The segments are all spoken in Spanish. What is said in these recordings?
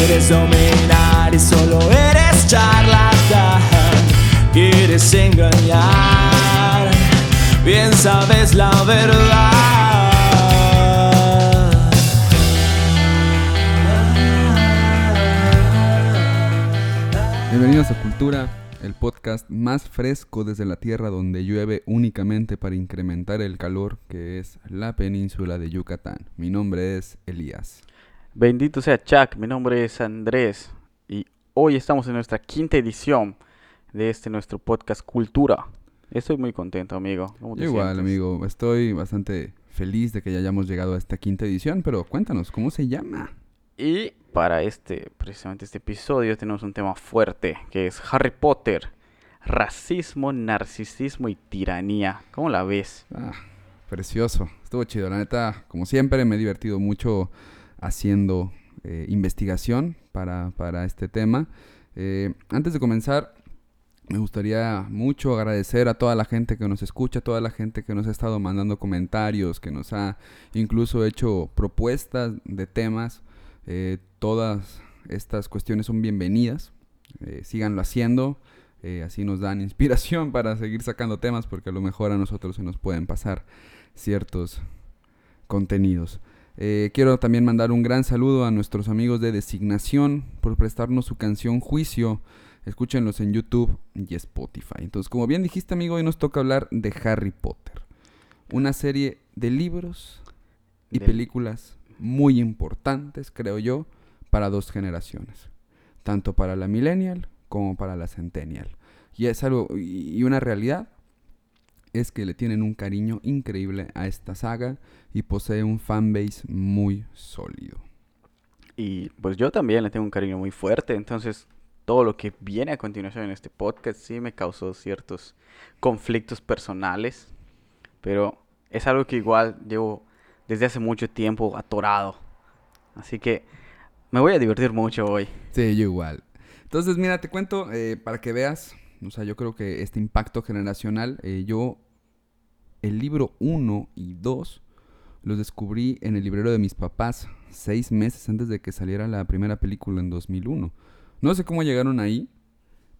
Quieres dominar y solo eres charlatán. Quieres engañar, bien sabes la verdad. Bienvenidos a Cultura, el podcast más fresco desde la tierra donde llueve únicamente para incrementar el calor que es la península de Yucatán. Mi nombre es Elías. Bendito sea Chuck, mi nombre es Andrés y hoy estamos en nuestra quinta edición de este nuestro podcast Cultura. Estoy muy contento, amigo. ¿Cómo te Igual, sientes? amigo, estoy bastante feliz de que ya hayamos llegado a esta quinta edición, pero cuéntanos, ¿cómo se llama? Y para este, precisamente este episodio, tenemos un tema fuerte que es Harry Potter, racismo, narcisismo y tiranía. ¿Cómo la ves? Ah, precioso, estuvo chido, la neta, como siempre me he divertido mucho haciendo eh, investigación para, para este tema. Eh, antes de comenzar, me gustaría mucho agradecer a toda la gente que nos escucha, a toda la gente que nos ha estado mandando comentarios, que nos ha incluso hecho propuestas de temas. Eh, todas estas cuestiones son bienvenidas. Eh, síganlo haciendo. así nos dan inspiración para seguir sacando temas porque a lo mejor a nosotros se nos pueden pasar ciertos contenidos. Eh, quiero también mandar un gran saludo a nuestros amigos de Designación por prestarnos su canción Juicio. Escúchenlos en YouTube y Spotify. Entonces, como bien dijiste, amigo, hoy nos toca hablar de Harry Potter. Una serie de libros y películas muy importantes, creo yo, para dos generaciones. Tanto para la millennial como para la centennial. Y es algo, y una realidad es que le tienen un cariño increíble a esta saga y posee un fanbase muy sólido. Y pues yo también le tengo un cariño muy fuerte, entonces todo lo que viene a continuación en este podcast sí me causó ciertos conflictos personales, pero es algo que igual llevo desde hace mucho tiempo atorado. Así que me voy a divertir mucho hoy. Sí, yo igual. Entonces, mira, te cuento eh, para que veas, o sea, yo creo que este impacto generacional, eh, yo el libro 1 y 2 los descubrí en el librero de mis papás seis meses antes de que saliera la primera película en 2001. No sé cómo llegaron ahí.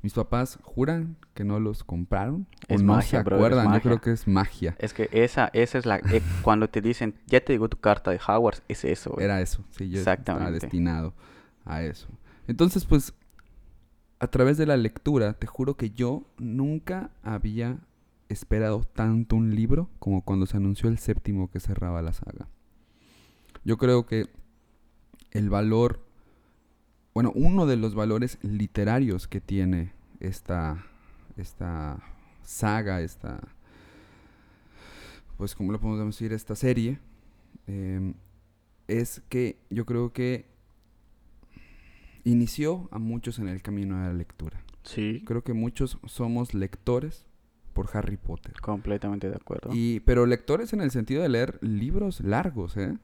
Mis papás juran que no los compraron o Es no magia, se acuerdan. Yo magia. creo que es magia. Es que esa, esa es la... eh, cuando te dicen, ya te llegó tu carta de Hogwarts, es eso. Era eso, sí, yo estaba Exactamente. destinado a eso. Entonces, pues, a través de la lectura, te juro que yo nunca había esperado tanto un libro como cuando se anunció el séptimo que cerraba la saga. Yo creo que el valor, bueno, uno de los valores literarios que tiene esta, esta saga, esta, pues, ¿cómo lo podemos decir? Esta serie, em, es que yo creo que inició a muchos en el camino de la lectura. Sí, Creo que muchos somos lectores por Harry Potter. completamente de acuerdo. Y, pero lectores en el sentido de leer libros largos, ¿eh?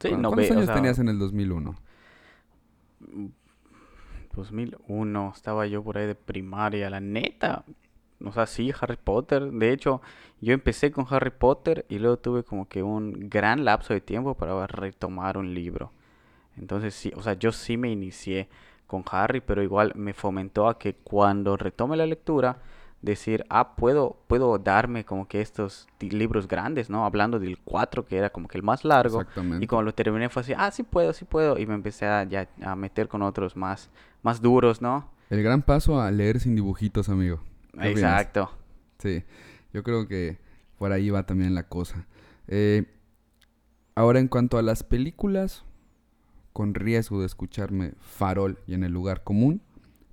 sí, ¿Cu- no ¿Cuántos ve- o años sea, tenías en el 2001? 2001, estaba yo por ahí de primaria, la neta. O sea, sí, Harry Potter. De hecho, yo empecé con Harry Potter y luego tuve como que un gran lapso de tiempo para retomar un libro. Entonces, sí, o sea, yo sí me inicié con Harry, pero igual me fomentó a que cuando retome la lectura, decir, ah, puedo, puedo darme como que estos libros grandes, ¿no? Hablando del 4, que era como que el más largo. Exactamente. Y cuando lo terminé fue así, ah, sí puedo, sí puedo. Y me empecé a, ya, a meter con otros más, más duros, ¿no? El gran paso a leer sin dibujitos, amigo. Exacto. Sí, yo creo que por ahí va también la cosa. Eh, ahora, en cuanto a las películas, con riesgo de escucharme farol y en el lugar común,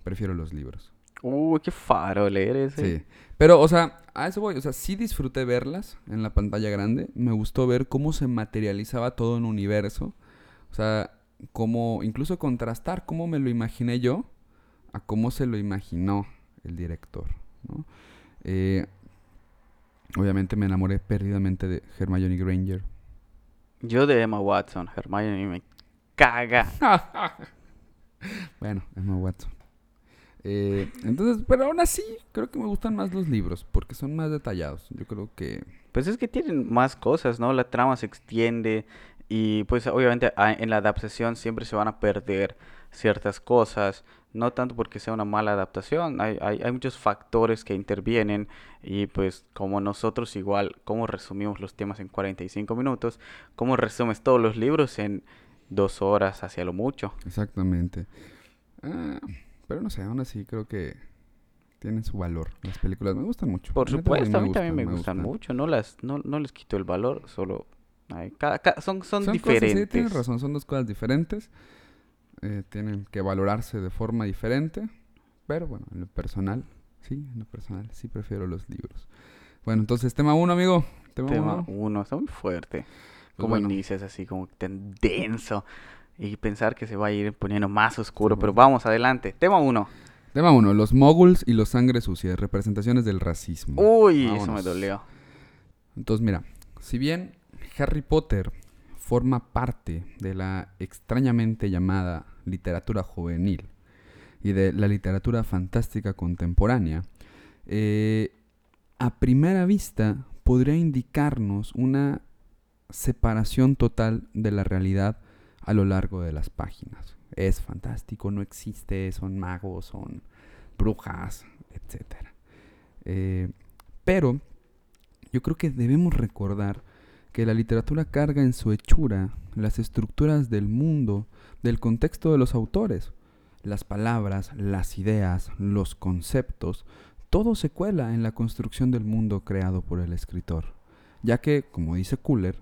prefiero los libros. Uy, qué faro leer ese. Sí. Pero, o sea, a eso voy. O sea, sí disfruté verlas en la pantalla grande. Me gustó ver cómo se materializaba todo un universo. O sea, cómo, incluso contrastar cómo me lo imaginé yo a cómo se lo imaginó el director, ¿no? Eh, obviamente me enamoré perdidamente de Hermione Granger. Yo de Emma Watson, Hermione me caga. Bueno, Emma Watson. Eh, entonces, pero aún así, creo que me gustan más los libros, porque son más detallados. Yo creo que... Pues es que tienen más cosas, ¿no? La trama se extiende. Y pues obviamente en la adaptación siempre se van a perder ciertas cosas, no tanto porque sea una mala adaptación, hay, hay, hay muchos factores que intervienen y pues como nosotros igual, ¿cómo resumimos los temas en 45 minutos? ¿Cómo resumes todos los libros en dos horas hacia lo mucho? Exactamente. Ah, pero no sé, aún así creo que tienen su valor. Las películas me gustan mucho. Por supuesto, a mí también me gustan mucho, no las, no, no les quito el valor, solo ay, cada- cada- son, son, Son cosas, sí, diferentes. tienes razón, son dos cosas diferentes. eh, tienen que valorarse de forma diferente. Pero bueno, en lo personal, sí, en lo personal, sí prefiero los libros. Bueno, entonces, tema uno, amigo. Tema, Tema uno. uno, está muy fuerte. Pues Como bueno. inicias así como tan denso y pensar que se va a ir poniendo más oscuro, Sí, pero bueno. vamos adelante. Tema uno. Tema uno, los moguls y los sangre sucias, representaciones del racismo. Uy, eso me dolió. Entonces, mira, si bien Harry Potter forma parte de la extrañamente llamada literatura juvenil y de la literatura fantástica contemporánea, eh, a primera vista podría indicarnos una separación total de la realidad a lo largo de las páginas. Es fantástico, no existe, son magos, son brujas, etc. Eh, pero yo creo que debemos recordar que la literatura carga en su hechura las estructuras del mundo, del contexto de los autores. Las palabras, las ideas, los conceptos, todo se cuela en la construcción del mundo creado por el escritor. Ya que, como dice Kuller,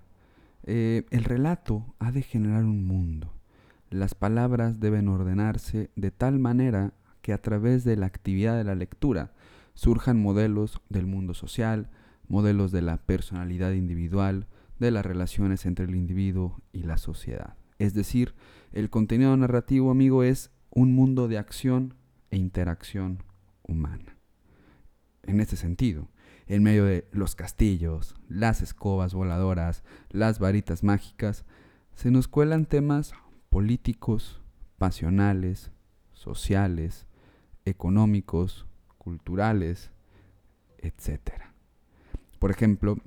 eh, el relato ha de generar un mundo. Las palabras deben ordenarse de tal manera que a través de la actividad de la lectura surjan modelos del mundo social, modelos de la personalidad individual, de las relaciones entre el individuo y la sociedad. Es decir, el contenido narrativo, amigo, es un mundo de acción e interacción humana. En este sentido, en medio de los castillos, las escobas voladoras, las varitas mágicas, se nos cuelan temas políticos, pasionales, sociales, económicos, culturales, etc. Por ejemplo,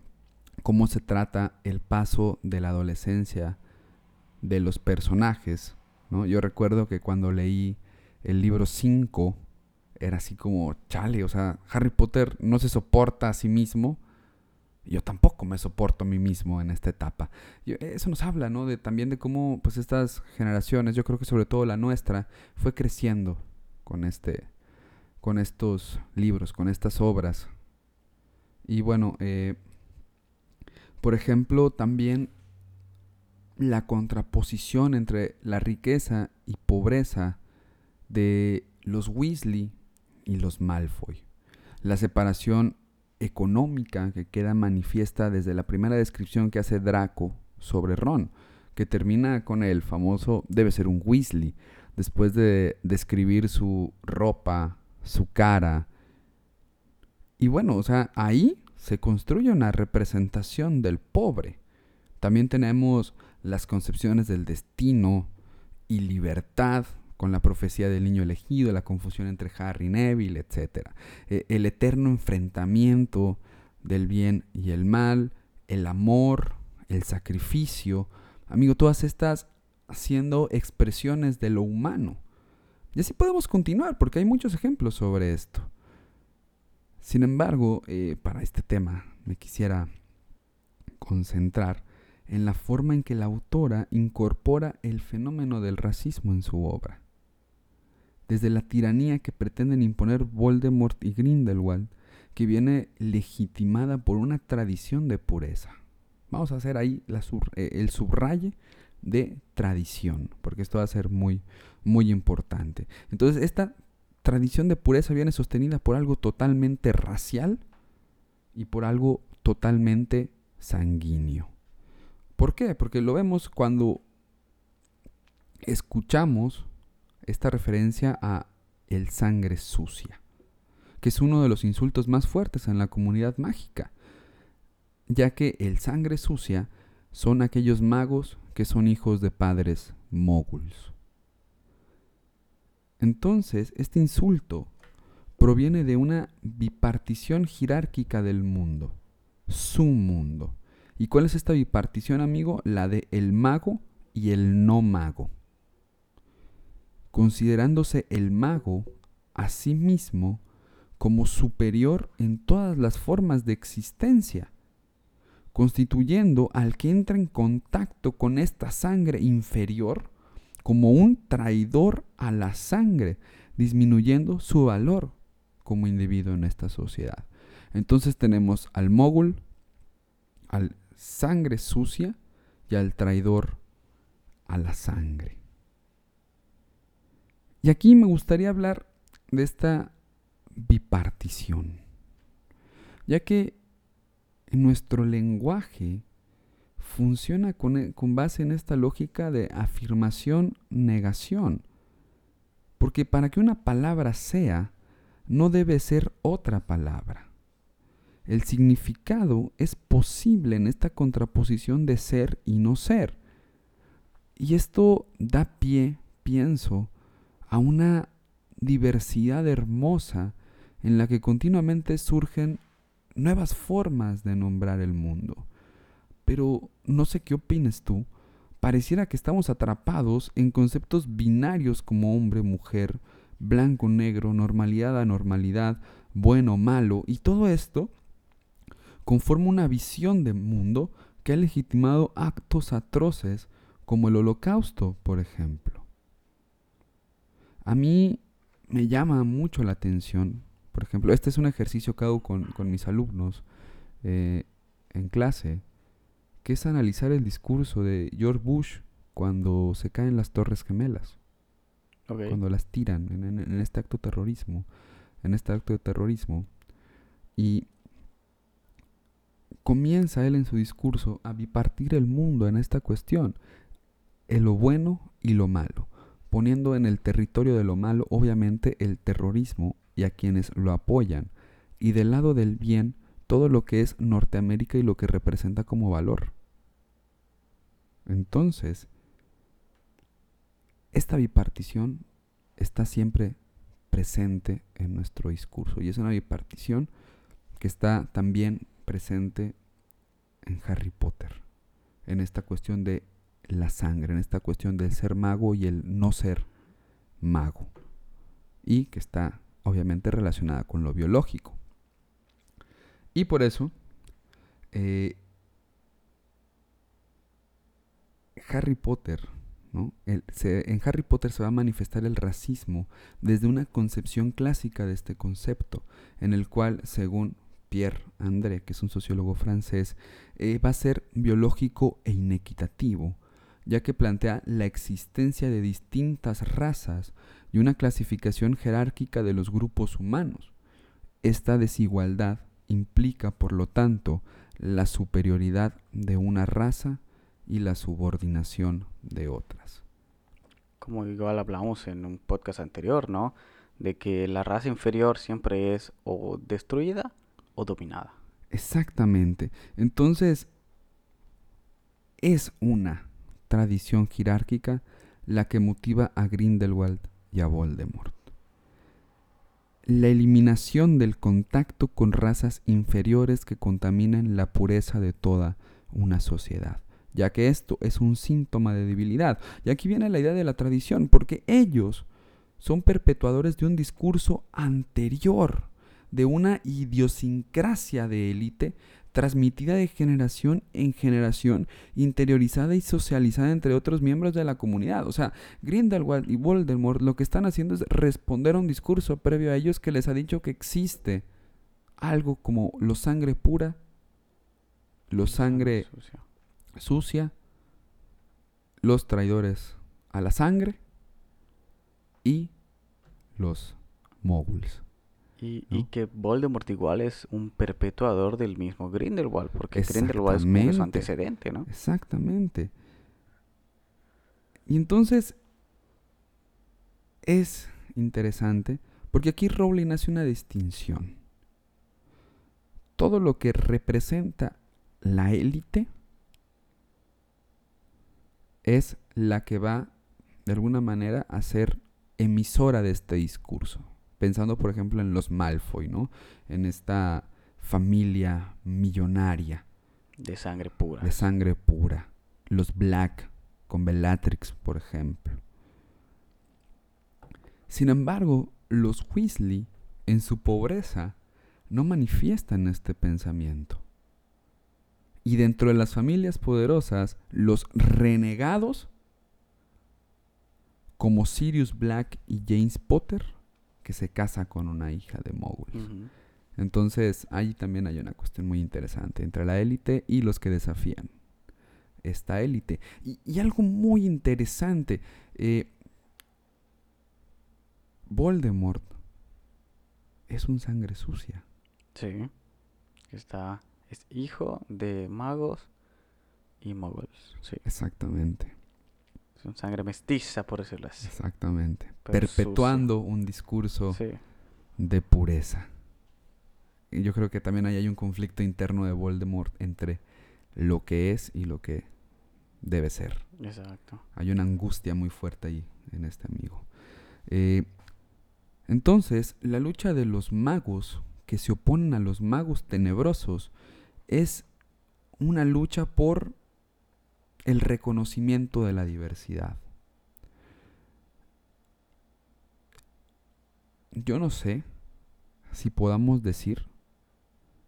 cómo se trata el paso de la adolescencia de los personajes. ¿no? Yo recuerdo que cuando leí el libro 5, era así como, chale, o sea, Harry Potter no se soporta a sí mismo. Yo tampoco me soporto a mí mismo en esta etapa. Yo- eso nos habla, ¿no? De, también de cómo, pues, estas generaciones, yo creo que sobre todo la nuestra, fue creciendo con este, con estos libros, con estas obras. Y bueno, eh, por ejemplo, también la contraposición entre la riqueza y pobreza de los Weasley y los Malfoy. La separación económica que queda manifiesta desde la primera descripción que hace Draco sobre Ron, que termina con el famoso debe ser un Weasley, después de describir su ropa, su cara. Y bueno, o sea, ahí se construye una representación del pobre. También tenemos las concepciones del destino y libertad con la profecía del niño elegido, la confusión entre Harry y Neville, etc. Eh, el eterno enfrentamiento del bien y el mal, el amor, el sacrificio. Amigo, todas estas siendo expresiones de lo humano. Y así podemos continuar, porque hay muchos ejemplos sobre esto. Sin embargo, eh, para este tema me quisiera concentrar en la forma en que la autora incorpora el fenómeno del racismo en su obra. Desde la tiranía que pretenden imponer Voldemort y Grindelwald, que viene legitimada por una tradición de pureza. Vamos a hacer ahí eh, el subraye de tradición, porque esto va a ser muy, muy importante. Entonces, esta tradición de pureza viene sostenida por algo totalmente racial y por algo totalmente sanguíneo. ¿Por qué? Porque lo vemos cuando escuchamos esta referencia a el sangre sucia, que es uno de los insultos más fuertes en la comunidad mágica, ya que el sangre sucia son aquellos magos que son hijos de padres moguls. Entonces, este insulto proviene de una bipartición jerárquica del mundo, su mundo, ¿Y cuál es esta bipartición, amigo? La de el mago y el no mago. Considerándose el mago a sí mismo como superior en todas las formas de existencia, constituyendo al que entra en contacto con esta sangre inferior como un traidor a la sangre, disminuyendo su valor como individuo en esta sociedad. Entonces tenemos al mogul, al sangre sucia y al traidor a la sangre. Y aquí me gustaría hablar de esta bipartición, ya que nuestro lenguaje funciona con, con base en esta lógica de afirmación-negación, porque para que una palabra sea, no debe ser otra palabra. El significado es posible en esta contraposición de ser y no ser. Y esto da pie, pienso, a una diversidad hermosa en la que continuamente surgen nuevas formas de nombrar el mundo. Pero no sé qué opines tú, pareciera que estamos atrapados en conceptos binarios como hombre, mujer, blanco, negro, normalidad, anormalidad, bueno, malo, y todo esto conforma una visión de mundo que ha legitimado actos atroces como el holocausto, por ejemplo. A mí me llama mucho la atención, por ejemplo, este es un ejercicio que hago con, mis alumnos eh, en clase, que es analizar el discurso de George Bush cuando se caen las Torres Gemelas, cuando las tiran en, en, este acto terrorismo, en este acto de terrorismo. Y comienza él en su discurso a bipartir el mundo en esta cuestión, en lo bueno y lo malo, poniendo en el territorio de lo malo obviamente el terrorismo y a quienes lo apoyan, y del lado del bien todo lo que es Norteamérica y lo que representa como valor. Entonces, esta bipartición está siempre presente en nuestro discurso y es una bipartición que está también presente en Harry Potter, en esta cuestión de la sangre, en esta cuestión del ser mago y el no ser mago, y que está obviamente relacionada con lo biológico. Y por eso, eh, Harry Potter, en Harry Potter se va a manifestar el racismo desde una concepción clásica de este concepto, en el cual, según Pierre André, que es un sociólogo francés, eh, va a ser biológico e inequitativo, ya que plantea la existencia de distintas razas y una clasificación jerárquica de los grupos humanos. Esta desigualdad implica, por lo tanto, la superioridad de una raza y la subordinación de otras. Como igual hablamos en un podcast anterior, ¿no? De que la raza inferior siempre es o destruida o dominada. Exactamente. Entonces, es una tradición jerárquica la que motiva a Grindelwald y a Voldemort. La eliminación del contacto con razas inferiores que contaminan la pureza de toda una sociedad, ya que esto es un síntoma de debilidad. Y aquí viene la idea de la tradición, porque ellos son perpetuadores de un discurso anterior de una idiosincrasia de élite transmitida de generación en generación, interiorizada y socializada entre otros miembros de la comunidad. O sea, Grindelwald y Voldemort lo que están haciendo es responder a un discurso previo a ellos que les ha dicho que existe algo como lo sangre pura, lo sangre sucia, sucia los traidores a la sangre y los móviles. Y, que Voldemort igual es un perpetuador del mismo Grindelwald, porque Grindelwald es como su antecedente, ¿no? Exactamente. Y entonces es interesante, porque aquí Rowling hace una distinción. Todo lo que representa la élite es la que va, de alguna manera, a ser emisora de este discurso pensando por ejemplo en los Malfoy, ¿no? En esta familia millonaria. De sangre pura. de sangre pura. Los Black con Bellatrix, por ejemplo. Sin embargo, los Weasley, en su pobreza, no manifiestan este pensamiento. Y dentro de las familias poderosas, los renegados, como Sirius Black y James Potter, que se casa con una hija de moguls. Ujú. Entonces, ahí también hay una cuestión muy interesante entre la élite y los que desafían esta élite. Y, y algo muy interesante, eh, Voldemort es un sangre sucia. Sí. Está. Es hijo de magos y moguls. Sí. Exactamente, Sangre mestiza, por decirlo así. exactamente. Pero Perpetuando un discurso Sí. de pureza. Y yo creo que también ahí hay un conflicto interno de Voldemort entre lo que es y lo que debe ser. Exacto. Hay una angustia muy fuerte ahí en este amigo. Eh, entonces, la lucha de los magos que se oponen a los magos tenebrosos es una lucha por el reconocimiento de la diversidad. Yo no sé si podamos decir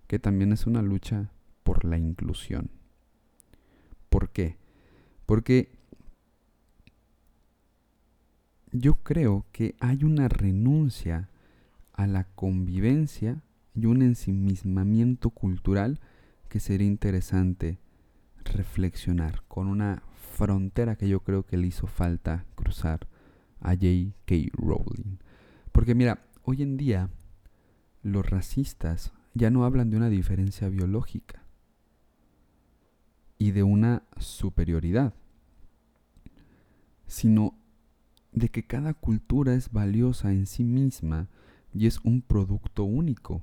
que también es una lucha por la inclusión. ¿Por qué? Porque yo creo que hay una renuncia a la convivencia y un ensimismamiento cultural que sería interesante reflexionar con una frontera que yo creo que le hizo falta cruzar a J.K. Rowling. Porque mira, hoy en día los racistas ya no hablan de una diferencia biológica y de una superioridad, sino de que cada cultura es valiosa en sí misma y es un producto único.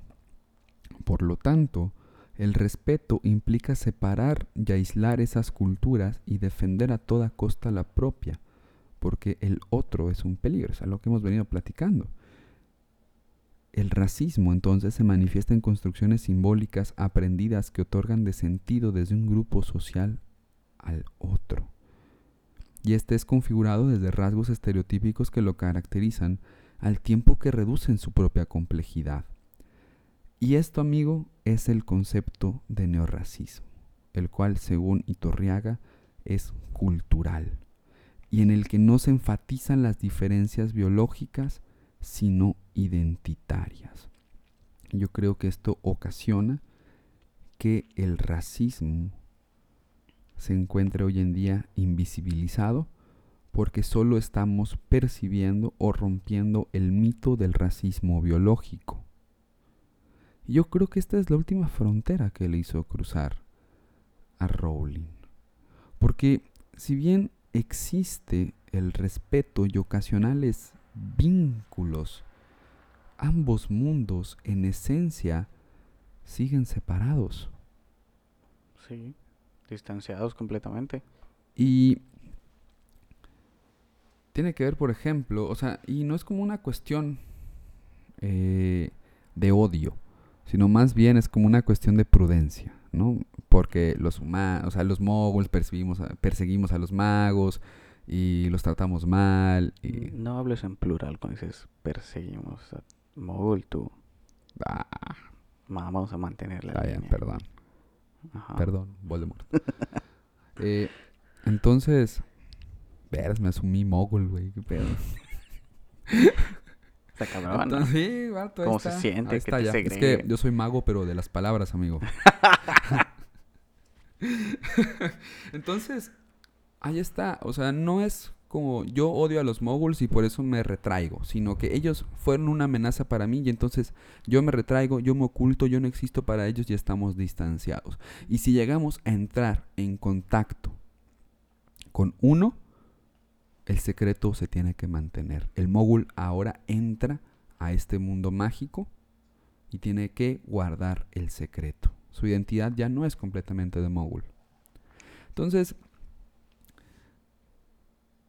Por lo tanto, el respeto implica separar y aislar esas culturas y defender a toda costa la propia, porque el otro es un peligro, es lo que hemos venido platicando. El racismo entonces se manifiesta en construcciones simbólicas aprendidas que otorgan de sentido desde un grupo social al otro. Y este es configurado desde rasgos estereotípicos que lo caracterizan al tiempo que reducen su propia complejidad. Y esto, amigo, es el concepto de neorracismo, el cual, según Iturriaga, es cultural, y en el que no se enfatizan las diferencias biológicas, sino identitarias. Yo creo que esto ocasiona que el racismo se encuentre hoy en día invisibilizado porque solo estamos percibiendo o rompiendo el mito del racismo biológico. Yo creo que esta es la última frontera que le hizo cruzar a Rowling. Porque si bien existe el respeto y ocasionales vínculos, ambos mundos en esencia siguen separados. Sí. Distanciados completamente. Y tiene que ver, por ejemplo, o sea, y no es como una cuestión eh, de odio, sino más bien es como una cuestión de prudencia, ¿no? Porque los humanos, o sea, los moguls perseguimos a, perseguimos a los magos y los tratamos mal. Y, No hables en plural cuando dices perseguimos a Mogul, tú. ah, Vamos a mantener la bien, línea. perdón. Ajá. Perdón, Voldemort. Eh, entonces, veras, me asumí mogul, güey, qué pedo. Está cabrón. Entonces, sí, vato, ahí ¿Cómo se siente ahí que está te ya. Es que yo soy mago, pero de las palabras, amigo. Entonces, ahí está. O sea, no es como yo odio a los moguls y por eso me retraigo, sino que ellos fueron una amenaza para mí y entonces yo me retraigo, yo me oculto, yo no existo para ellos y estamos distanciados. Y si llegamos a entrar en contacto con uno, el secreto se tiene que mantener. El mogul ahora entra a este mundo mágico y tiene que guardar el secreto. Su identidad ya no es completamente de mogul. Entonces,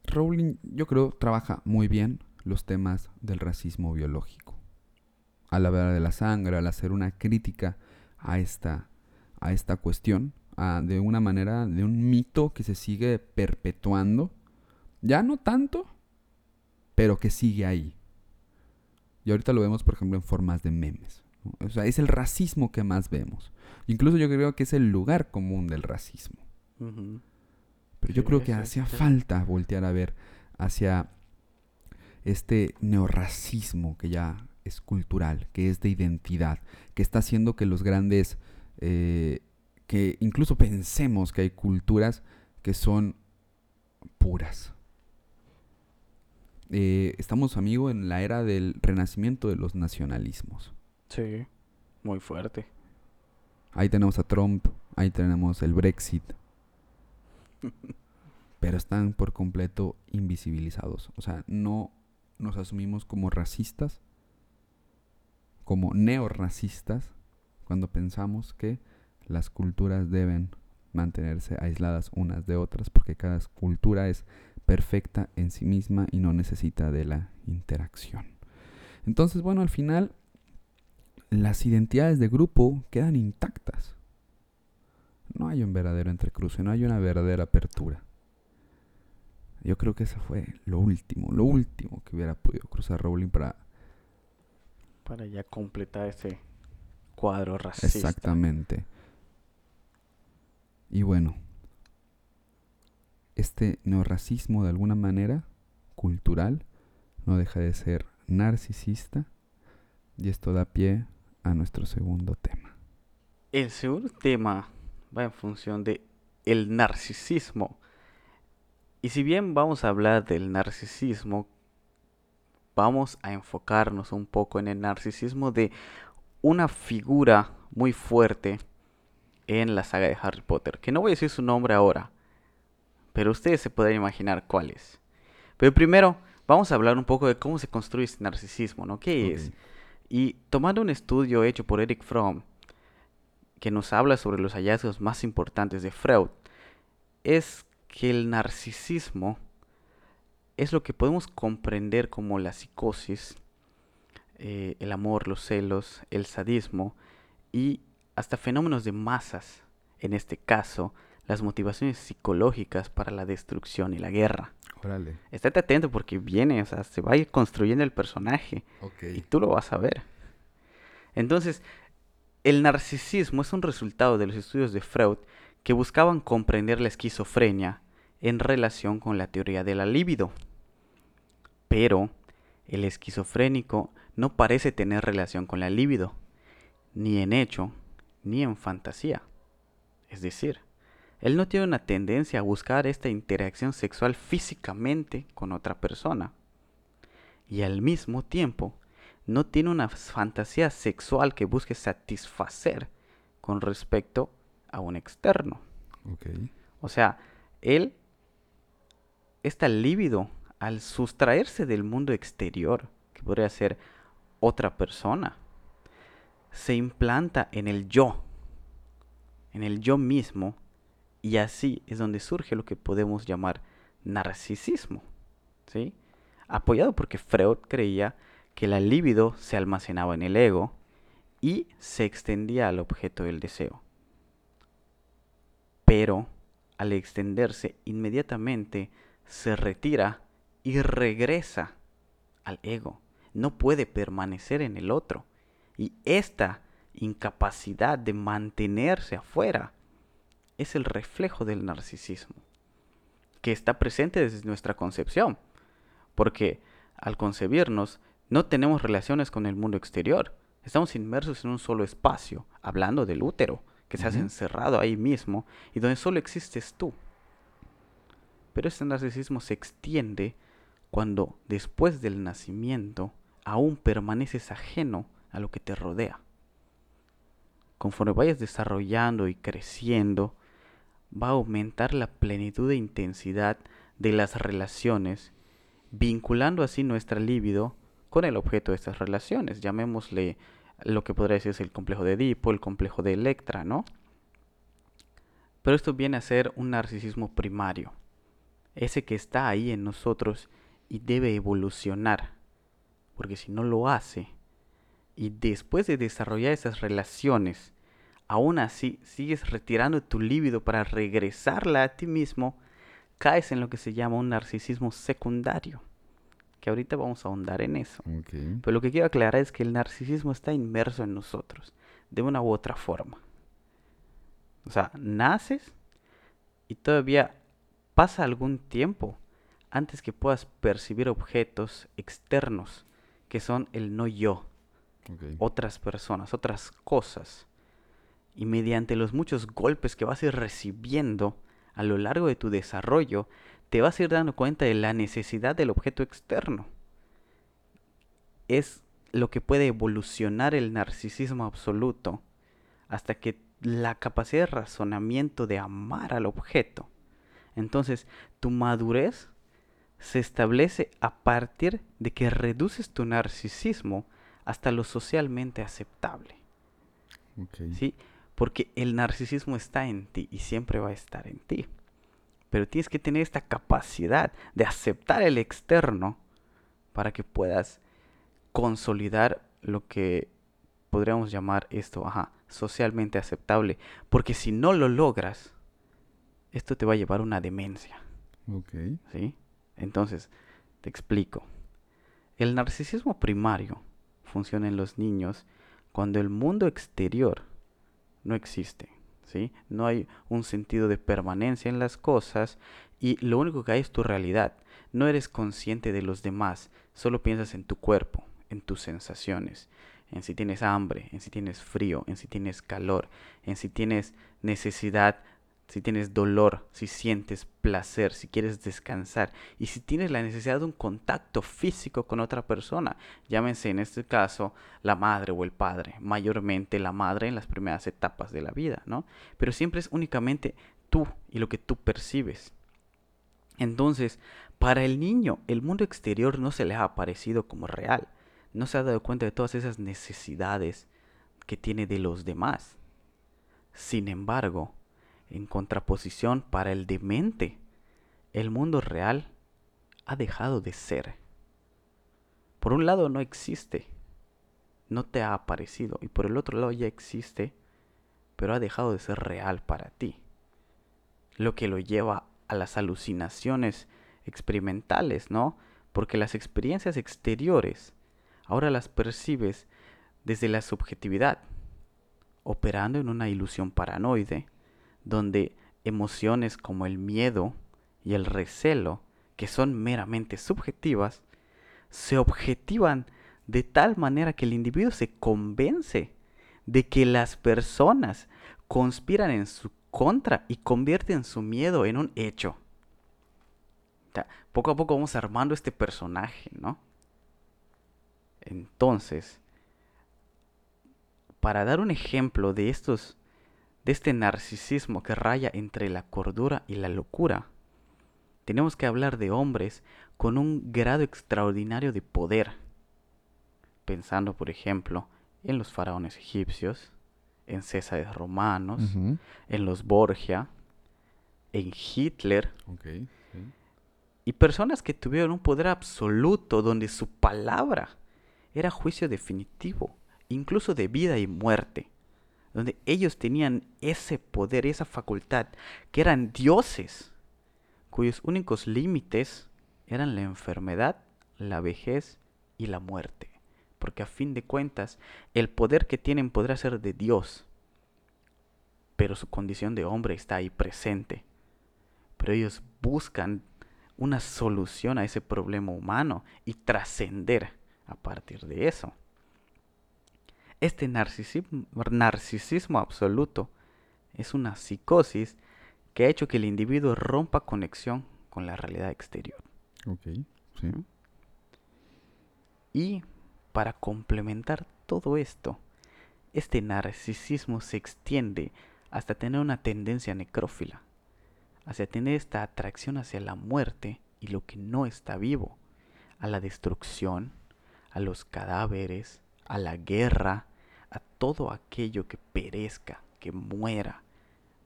Rowling, yo creo, trabaja muy bien los temas del racismo biológico. Al hablar de la sangre, al hacer una crítica a esta, a esta cuestión, a, de una manera, de un mito que se sigue perpetuando. Ya no tanto, pero que sigue ahí. Y ahorita lo vemos, por ejemplo, en formas de memes. O sea, es el racismo que más vemos. Incluso yo creo que es el lugar común del racismo. Pero yo creo que hacía falta voltear a ver hacia este neorracismo que ya es cultural, que es de identidad, que está haciendo que los grandes, eh, que incluso pensemos que hay culturas que son puras. Eh, estamos, amigo, en la era del renacimiento de los nacionalismos. Sí, muy fuerte. Ahí tenemos a Trump, ahí tenemos el Brexit. pero están por completo invisibilizados. O sea, no nos asumimos como racistas, como neorracistas, cuando pensamos que las culturas deben mantenerse aisladas unas de otras, porque cada cultura es perfecta en sí misma y no necesita de la interacción. Entonces, bueno, al final las identidades de grupo quedan intactas. No hay un verdadero entrecruce, no hay una verdadera apertura. Yo creo que eso fue lo último, lo último que hubiera podido cruzar Rowling para... Para ya completar ese cuadro racista. Exactamente. Y bueno, este neorracismo de alguna manera, cultural, no deja de ser narcisista y esto da pie a nuestro segundo tema. El segundo tema va en función de el narcisismo y si bien vamos a hablar del narcisismo, vamos a enfocarnos un poco en el narcisismo de una figura muy fuerte en la saga de Harry Potter, que no voy a decir su nombre ahora, pero ustedes se pueden imaginar cuál es. Pero primero vamos a hablar un poco de cómo se construye este narcisismo, ¿no? ¿Qué es? Y tomando un estudio hecho por Eric Fromm, que nos habla sobre los hallazgos más importantes de Freud, es que el narcisismo es lo que podemos comprender como la psicosis, eh, el amor, los celos, el sadismo y hasta fenómenos de masas, en este caso, las motivaciones psicológicas para la destrucción y la guerra. Órale. Estate atento porque viene, o sea, se va a ir construyendo el personaje y tú lo vas a ver. Entonces, el narcisismo es un resultado de los estudios de Freud que buscaban comprender la esquizofrenia en relación con la teoría de la libido. Pero el esquizofrénico no parece tener relación con la libido, ni en hecho, ni en fantasía. Es decir, él no tiene una tendencia a buscar esta interacción sexual físicamente con otra persona. Y al mismo tiempo, no tiene una fantasía sexual que busque satisfacer con respecto a un externo. O sea, él está lívido al sustraerse del mundo exterior, que podría ser otra persona, se implanta en el yo, en el yo mismo, y así es donde surge lo que podemos llamar narcisismo, ¿sí? Apoyado porque Freud creía que la libido se almacenaba en el ego y se extendía al objeto del deseo pero al extenderse inmediatamente se retira y regresa al ego. No puede permanecer en el otro. Y esta incapacidad de mantenerse afuera es el reflejo del narcisismo, que está presente desde nuestra concepción, porque al concebirnos no tenemos relaciones con el mundo exterior, estamos inmersos en un solo espacio, hablando del útero, que se has encerrado ahí mismo y donde solo existes tú. Pero este narcisismo se extiende cuando después del nacimiento aún permaneces ajeno a lo que te rodea. Conforme vayas desarrollando y creciendo, va a aumentar la plenitud e intensidad de las relaciones, vinculando así nuestra libido con el objeto de estas relaciones, llamémosle lo que podría decir es el complejo de Edipo, el complejo de Electra, ¿no? Pero esto viene a ser un narcisismo primario, ese que está ahí en nosotros y debe evolucionar, porque si no lo hace, y después de desarrollar esas relaciones, aún así sigues retirando tu líbido para regresarla a ti mismo, caes en lo que se llama un narcisismo secundario. Que ahorita vamos a ahondar en eso. Ok. Pero lo que quiero aclarar es que el narcisismo está inmerso en nosotros, de una u otra forma. O sea, naces y todavía pasa algún tiempo antes que puedas percibir objetos externos, que son el no yo, Ok. otras personas, otras cosas. Y mediante los muchos golpes que vas a ir recibiendo a lo largo de tu desarrollo, te vas a ir dando cuenta de la necesidad del objeto externo. Es lo que puede evolucionar el narcisismo absoluto hasta que la capacidad de razonamiento de amar al objeto. Entonces, tu madurez se establece a partir de que reduces tu narcisismo hasta lo socialmente aceptable. ¿sí? Porque el narcisismo está en ti y siempre va a estar en ti. Pero tienes que tener esta capacidad de aceptar el externo para que puedas consolidar lo que podríamos llamar esto, ajá, socialmente aceptable. Porque si no lo logras, esto te va a llevar a una demencia. Ok. ¿sí? Entonces, te explico. El narcisismo primario funciona en los niños cuando el mundo exterior no existe, ¿sí? No hay un sentido de permanencia en las cosas y lo único que hay es tu realidad. No eres consciente de los demás, solo piensas en tu cuerpo, en tus sensaciones, en si tienes hambre, en si tienes frío, en si tienes calor, en si tienes necesidad si tienes dolor, si sientes placer, si quieres descansar y si tienes la necesidad de un contacto físico con otra persona, llámense en este caso la madre o el padre, mayormente la madre en las primeras etapas de la vida, ¿no? Pero siempre es únicamente tú y lo que tú percibes. Entonces, para el niño, el mundo exterior no se le ha aparecido como real, no se ha dado cuenta de todas esas necesidades que tiene de los demás. Sin embargo, en contraposición para el demente, el mundo real ha dejado de ser. Por un lado no existe, no te ha aparecido, y por el otro lado ya existe, pero ha dejado de ser real para ti. Lo que lo lleva a las alucinaciones experimentales, ¿no? Porque las experiencias exteriores ahora las percibes desde la subjetividad, operando en una ilusión paranoide, donde emociones como el miedo y el recelo, que son meramente subjetivas, se objetivan de tal manera que el individuo se convence de que las personas conspiran en su contra y convierten su miedo en un hecho. Poco a poco vamos armando este personaje, ¿no? Entonces, para dar un ejemplo de estos de este narcisismo que raya entre la cordura y la locura, tenemos que hablar de hombres con un grado extraordinario de poder. Pensando, por ejemplo, en los faraones egipcios, en Césares romanos, en los Borgia, en Hitler, Ok. sí. y personas que tuvieron un poder absoluto donde su palabra era juicio definitivo, incluso de vida y muerte, donde ellos tenían ese poder, esa facultad, que eran dioses, cuyos únicos límites eran la enfermedad, la vejez y la muerte, porque a fin de cuentas el poder que tienen podrá ser de Dios, pero su condición de hombre está ahí presente, pero ellos buscan una solución a ese problema humano y trascender a partir de eso. Este narcisismo, narcisismo absoluto es una psicosis que ha hecho que el individuo rompa conexión con la realidad exterior. Ok. Sí. Y para complementar todo esto, este narcisismo se extiende hasta tener una tendencia necrófila, hacia tener esta atracción hacia la muerte y lo que no está vivo, a la destrucción, a los cadáveres, a la guerra, a todo aquello que perezca, que muera,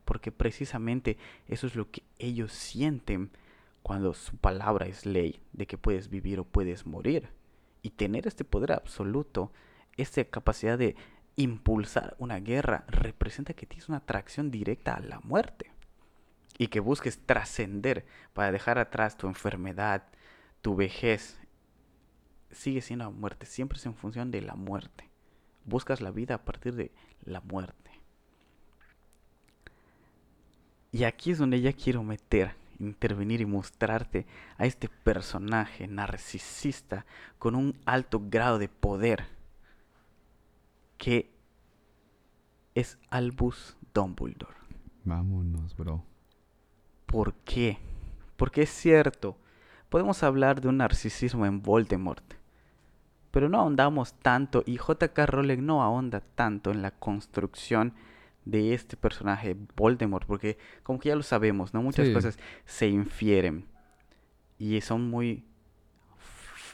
porque precisamente eso es lo que ellos sienten cuando su palabra es ley, de que puedes vivir o puedes morir. Y tener este poder absoluto, esta capacidad de impulsar una guerra representa que tienes una atracción directa a la muerte y que busques trascender para dejar atrás tu enfermedad, tu vejez. Sigue siendo la muerte, siempre es en función de la muerte. Buscas la vida a partir de la muerte. Y aquí es donde ya quiero meter, intervenir y mostrarte a este personaje narcisista con un alto grado de poder que es Albus Dumbledore. Vámonos, bro. ¿Por qué? Porque es cierto, podemos hablar de un narcisismo en Voldemort, pero no ahondamos tanto y JK Rowling no ahonda tanto en la construcción de este personaje Voldemort, porque como que ya lo sabemos, ¿no? Muchas cosas se infieren y son muy,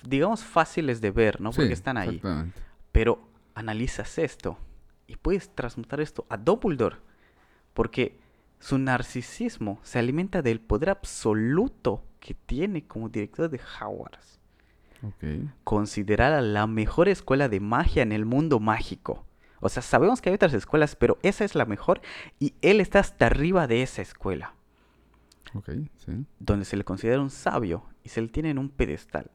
digamos, fáciles de ver, ¿no? Porque están ahí. Pero analizas esto y puedes transmutar esto a Dumbledore, porque su narcisismo se alimenta del poder absoluto que tiene como director de Hogwarts. Considerada la mejor escuela de magia en el mundo mágico. O sea, sabemos que hay otras escuelas, pero esa es la mejor y él está hasta arriba de esa escuela. Ok, sí. Donde se le considera un sabio y se le tiene en un pedestal.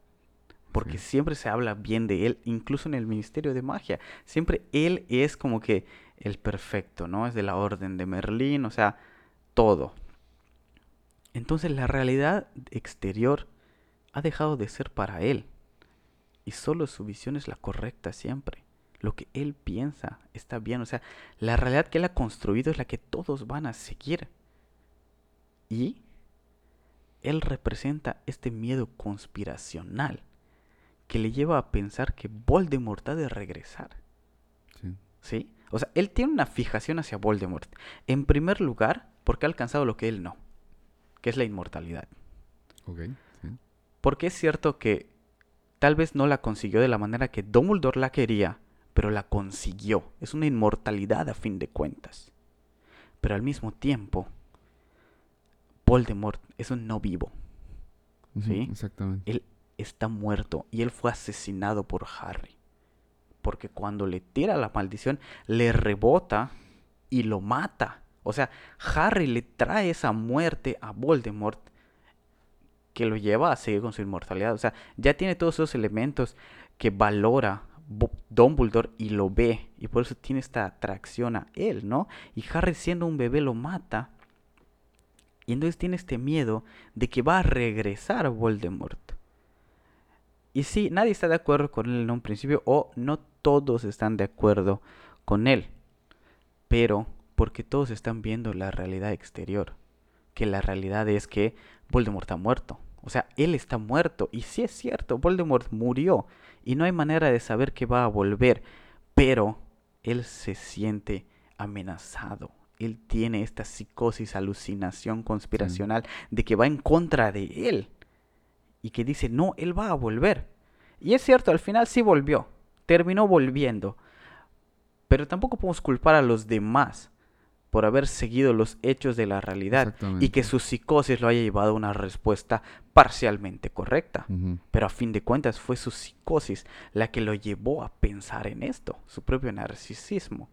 Porque siempre se habla bien de él, incluso en el Ministerio de Magia. Siempre él es como que el perfecto, ¿no? Es de la Orden de Merlín, o sea, todo. Entonces la realidad exterior ha dejado de ser para él. Y solo su visión es la correcta siempre lo que él piensa está bien. O sea, la realidad que él ha construido es la que todos van a seguir. Y él representa este miedo conspiracional que le lleva a pensar que Voldemort ha de regresar. Sí. ¿Sí? O sea, él tiene una fijación hacia Voldemort. En primer lugar, porque ha alcanzado lo que él no, que es la inmortalidad. Sí. Porque es cierto que tal vez no la consiguió de la manera que Dumbledore la quería, pero la consiguió. Es una inmortalidad a fin de cuentas. Pero al mismo tiempo, Voldemort es un no vivo. ¿Sí? Exactamente. Él está muerto y él fue asesinado por Harry. Porque cuando le tira la maldición, le rebota y lo mata. O sea, Harry le trae esa muerte a Voldemort que lo lleva a seguir con su inmortalidad. O sea, ya tiene todos esos elementos que valora Dumbledore y lo ve y por eso tiene esta atracción a él, ¿no? Y Harry siendo un bebé lo mata y entonces tiene este miedo de que va a regresar Voldemort. Y sí, nadie está de acuerdo con él en un principio o no todos están de acuerdo con él, pero porque todos están viendo la realidad exterior, que la realidad es que Voldemort está muerto. O sea, él está muerto. Y sí es cierto, Voldemort murió y no hay manera de saber que va a volver, pero él se siente amenazado. Él tiene esta psicosis, alucinación conspiracional de que va en contra de él y que dice, no, él va a volver. Y es cierto, al final sí volvió, terminó volviendo, pero tampoco podemos culpar a los demás por haber seguido los hechos de la realidad y que su psicosis lo haya llevado a una respuesta parcialmente correcta. Pero a fin de cuentas fue su psicosis la que lo llevó a pensar en esto, su propio narcisismo.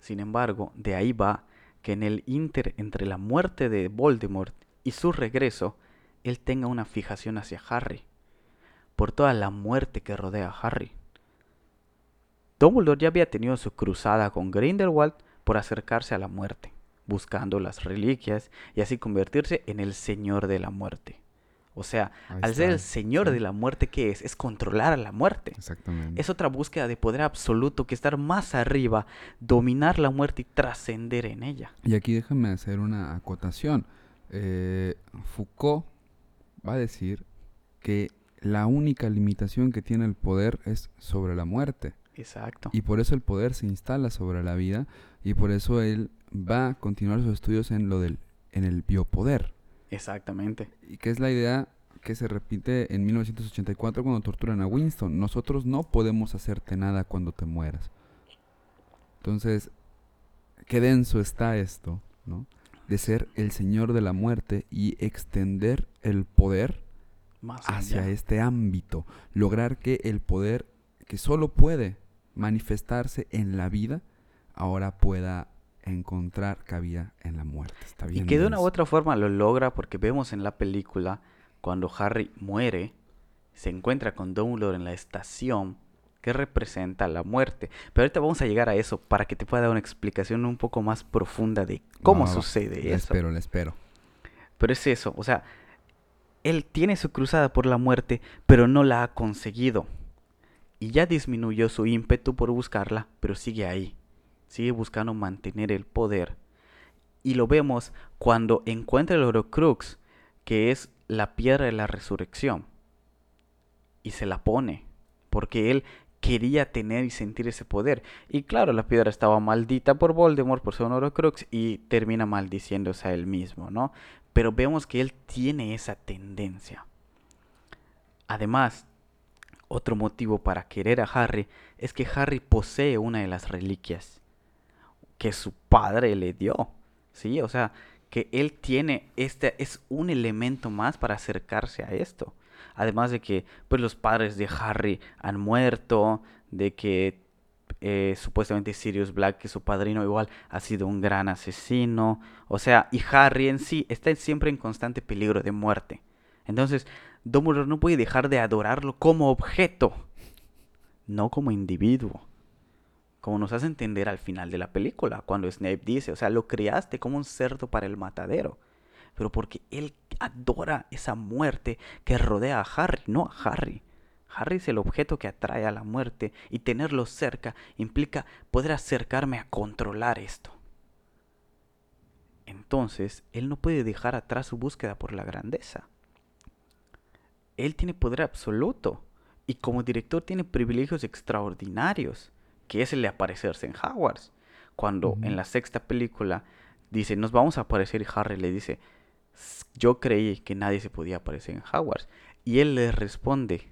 Sin embargo, de ahí va que en el inter entre la muerte de Voldemort y su regreso, él tenga una fijación hacia Harry, por toda la muerte que rodea a Harry. Dumbledore ya había tenido su cruzada con Grindelwald por acercarse a la muerte, buscando las reliquias y así convertirse en el Señor de la Muerte. O sea, al ser el Señor de la Muerte, ¿qué es? Es controlar a la muerte. Exactamente. Es otra búsqueda de poder absoluto que estar más arriba, dominar la muerte y trascender en ella. Y aquí déjame hacer una acotación. Eh, Foucault va a decir que la única limitación que tiene el poder es sobre la muerte. Exacto. Y por eso el poder se instala sobre la vida y por eso él va a continuar sus estudios en lo del en el biopoder. Exactamente. Y que es la idea que se repite en 1984 cuando torturan a Winston. Nosotros no podemos hacerte nada cuando te mueras. Entonces, qué denso está esto, ¿no? De ser el señor de la muerte y extender el poder hacia este ámbito. Lograr que el poder que solo puede manifestarse en la vida, ahora pueda encontrar cabida en la muerte. Está Y bien que de una u otra forma lo logra porque vemos en la película cuando Harry muere, se encuentra con Dumbledore en la estación que representa la muerte. Pero ahorita vamos a llegar a eso para que te pueda dar una explicación un poco más profunda de cómo sucede Le eso. espero, le espero. Pero es eso, o sea, él tiene su cruzada por la muerte, pero no la ha conseguido. Y ya disminuyó su ímpetu por buscarla, pero sigue ahí. Sigue buscando mantener el poder. Y lo vemos cuando encuentra el Horocrux, que es la piedra de la resurrección. Y se la pone, porque él quería tener y sentir ese poder. Y claro, la piedra estaba maldita por Voldemort, por ser un Horocrux, y termina maldiciéndose a él mismo, ¿no? Pero vemos que él tiene esa tendencia. Además, otro motivo para querer a Harry es que Harry posee una de las reliquias que su padre le dio. Sí, o sea, que él tiene este es un elemento más para acercarse a esto. Además de que pues los padres de Harry han muerto, de que eh, supuestamente Sirius Black, que su padrino igual ha sido un gran asesino, o sea, y Harry en sí está siempre en constante peligro de muerte. Entonces, Dumbledore no puede dejar de adorarlo como objeto, no como individuo. Como nos hace entender al final de la película, cuando Snape dice, o sea, lo criaste como un cerdo para el matadero. Pero porque él adora esa muerte que rodea a Harry, no a Harry. Harry es el objeto que atrae a la muerte y tenerlo cerca implica poder acercarme a controlar esto. Entonces, él no puede dejar atrás su búsqueda por la grandeza. Él tiene poder absoluto y como director tiene privilegios extraordinarios, que es el de aparecerse en Hogwarts. Cuando en la sexta película dice, nos vamos a aparecer y Harry le dice, "S- yo creí que nadie se podía aparecer en Hogwarts. Y él le responde,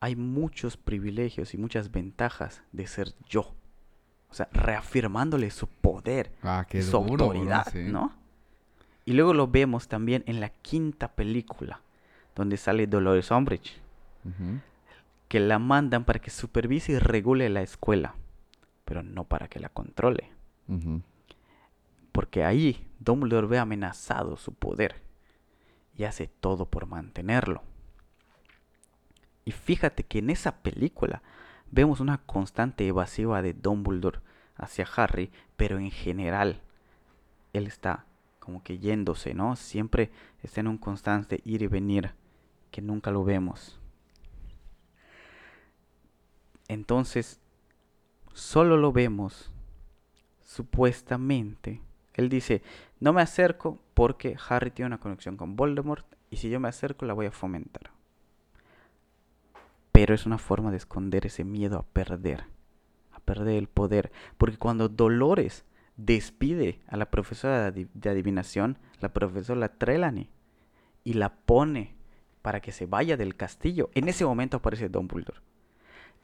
hay muchos privilegios y muchas ventajas de ser yo. O sea, reafirmándole su poder, Ah, su duro, bro, autoridad, sí. ¿no? Y luego lo vemos también en la quinta película, donde sale Dolores Umbridge, que la mandan para que supervise y regule la escuela, pero no para que la controle, porque ahí Dumbledore ve amenazado su poder y hace todo por mantenerlo. Y fíjate que en esa película vemos una constante evasiva de Dumbledore hacia Harry, pero en general él está como que yéndose, ¿no? Siempre está en un constante ir y venir que nunca lo vemos. Entonces, solo lo vemos supuestamente. Él dice, no me acerco porque Harry tiene una conexión con Voldemort y si yo me acerco la voy a fomentar. Pero es una forma de esconder ese miedo a perder, a perder el poder. Porque cuando Dolores despide a la profesora de, adi- de adivinación, la profesora Trelawney, y la pone para que se vaya del castillo, en ese momento aparece Dumbledore.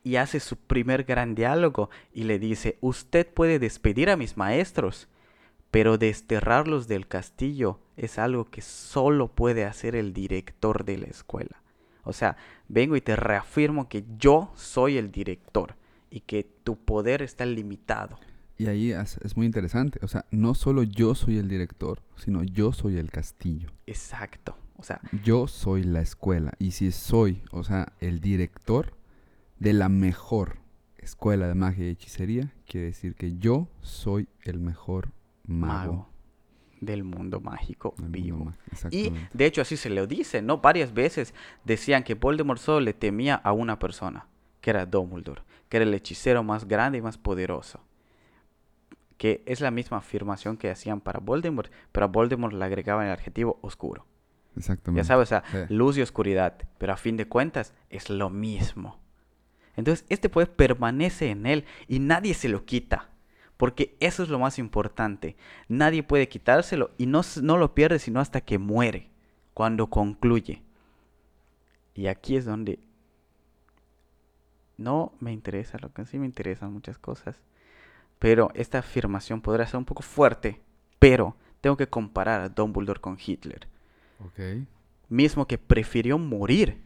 Y hace su primer gran diálogo y le dice, usted puede despedir a mis maestros, pero desterrarlos del castillo es algo que solo puede hacer el director de la escuela. O sea, vengo y te reafirmo que yo soy el director y que tu poder está limitado. Y ahí es, es muy interesante. O sea, no solo yo soy el director, sino yo soy el castillo. Exacto. O sea, Yo soy la escuela. Y si soy, o sea, el director de la mejor escuela de magia y hechicería, quiere decir que yo soy el mejor mago. mago del mundo mágico del vivo. Y de hecho así se lo dice, ¿no? Varias veces decían que Voldemort solo le temía a una persona, que era Dumbledore, que era el hechicero más grande y más poderoso. Que es la misma afirmación que hacían para Voldemort, pero a Voldemort le agregaban el adjetivo oscuro. Exactamente. Ya sabes, o sea, Sí. luz y oscuridad, pero a fin de cuentas es lo mismo. Entonces, este poder permanece en él y nadie se lo quita. Porque eso es lo más importante. Nadie puede quitárselo y no, no lo pierde sino hasta que muere, cuando concluye. Y aquí es donde no me interesa, lo que sí me interesan muchas cosas. Pero esta afirmación podrá ser un poco fuerte, pero tengo que comparar a Dumbledore con Hitler Mismo que prefirió morir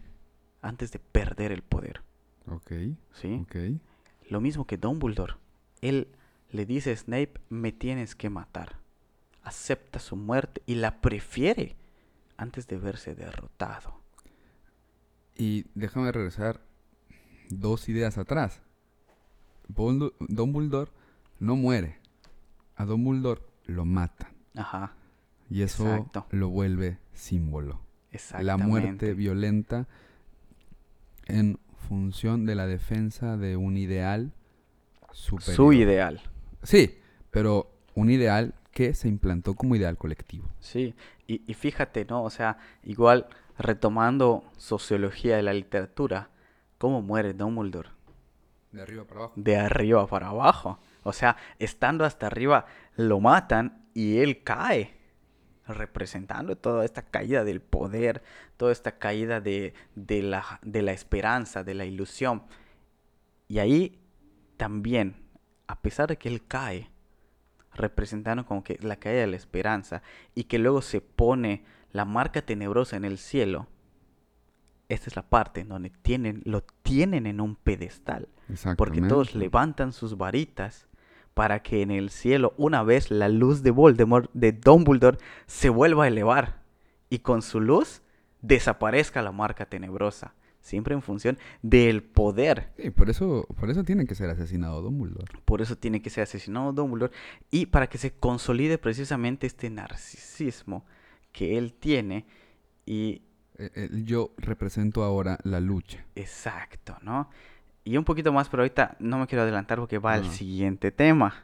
antes de perder el poder. ok, ¿sí? lo mismo que Dumbledore. Él le dice a Snape, me tienes que matar. Acepta su muerte y la prefiere antes de verse derrotado. Y déjame regresar dos ideas atrás. Dumbledore no muere. A Dumbledore lo matan. Ajá, Y eso Exacto. lo vuelve símbolo. exactamente. La muerte violenta en función de la defensa de un ideal superior. Su ideal. Sí, pero un ideal que se implantó como ideal colectivo. Sí, y, y fíjate, ¿no? O sea, igual retomando sociología de la literatura, ¿cómo muere Dumbledore? De arriba para abajo. De arriba para abajo. O sea, estando hasta arriba, lo matan y él cae, representando toda esta caída del poder, toda esta caída de, de la, de la esperanza, de la ilusión. Y ahí también, a pesar de que él cae, representando como que la caída de la esperanza, y que luego se pone la marca tenebrosa en el cielo, esta es la parte en donde tienen, lo tienen en un pedestal. Porque todos levantan sus varitas para que en el cielo, una vez la luz de Voldemort, de Dumbledore, se vuelva a elevar. Y con su luz desaparezca la marca tenebrosa. Siempre en función del poder. Sí, por eso, por eso tiene que ser asesinado Dumbledore. Por eso tiene que ser asesinado Dumbledore. Y para que se consolide precisamente este narcisismo que él tiene. Y eh, yo represento ahora la lucha. Exacto, ¿no? Y un poquito más, pero ahorita no me quiero adelantar porque va al siguiente tema.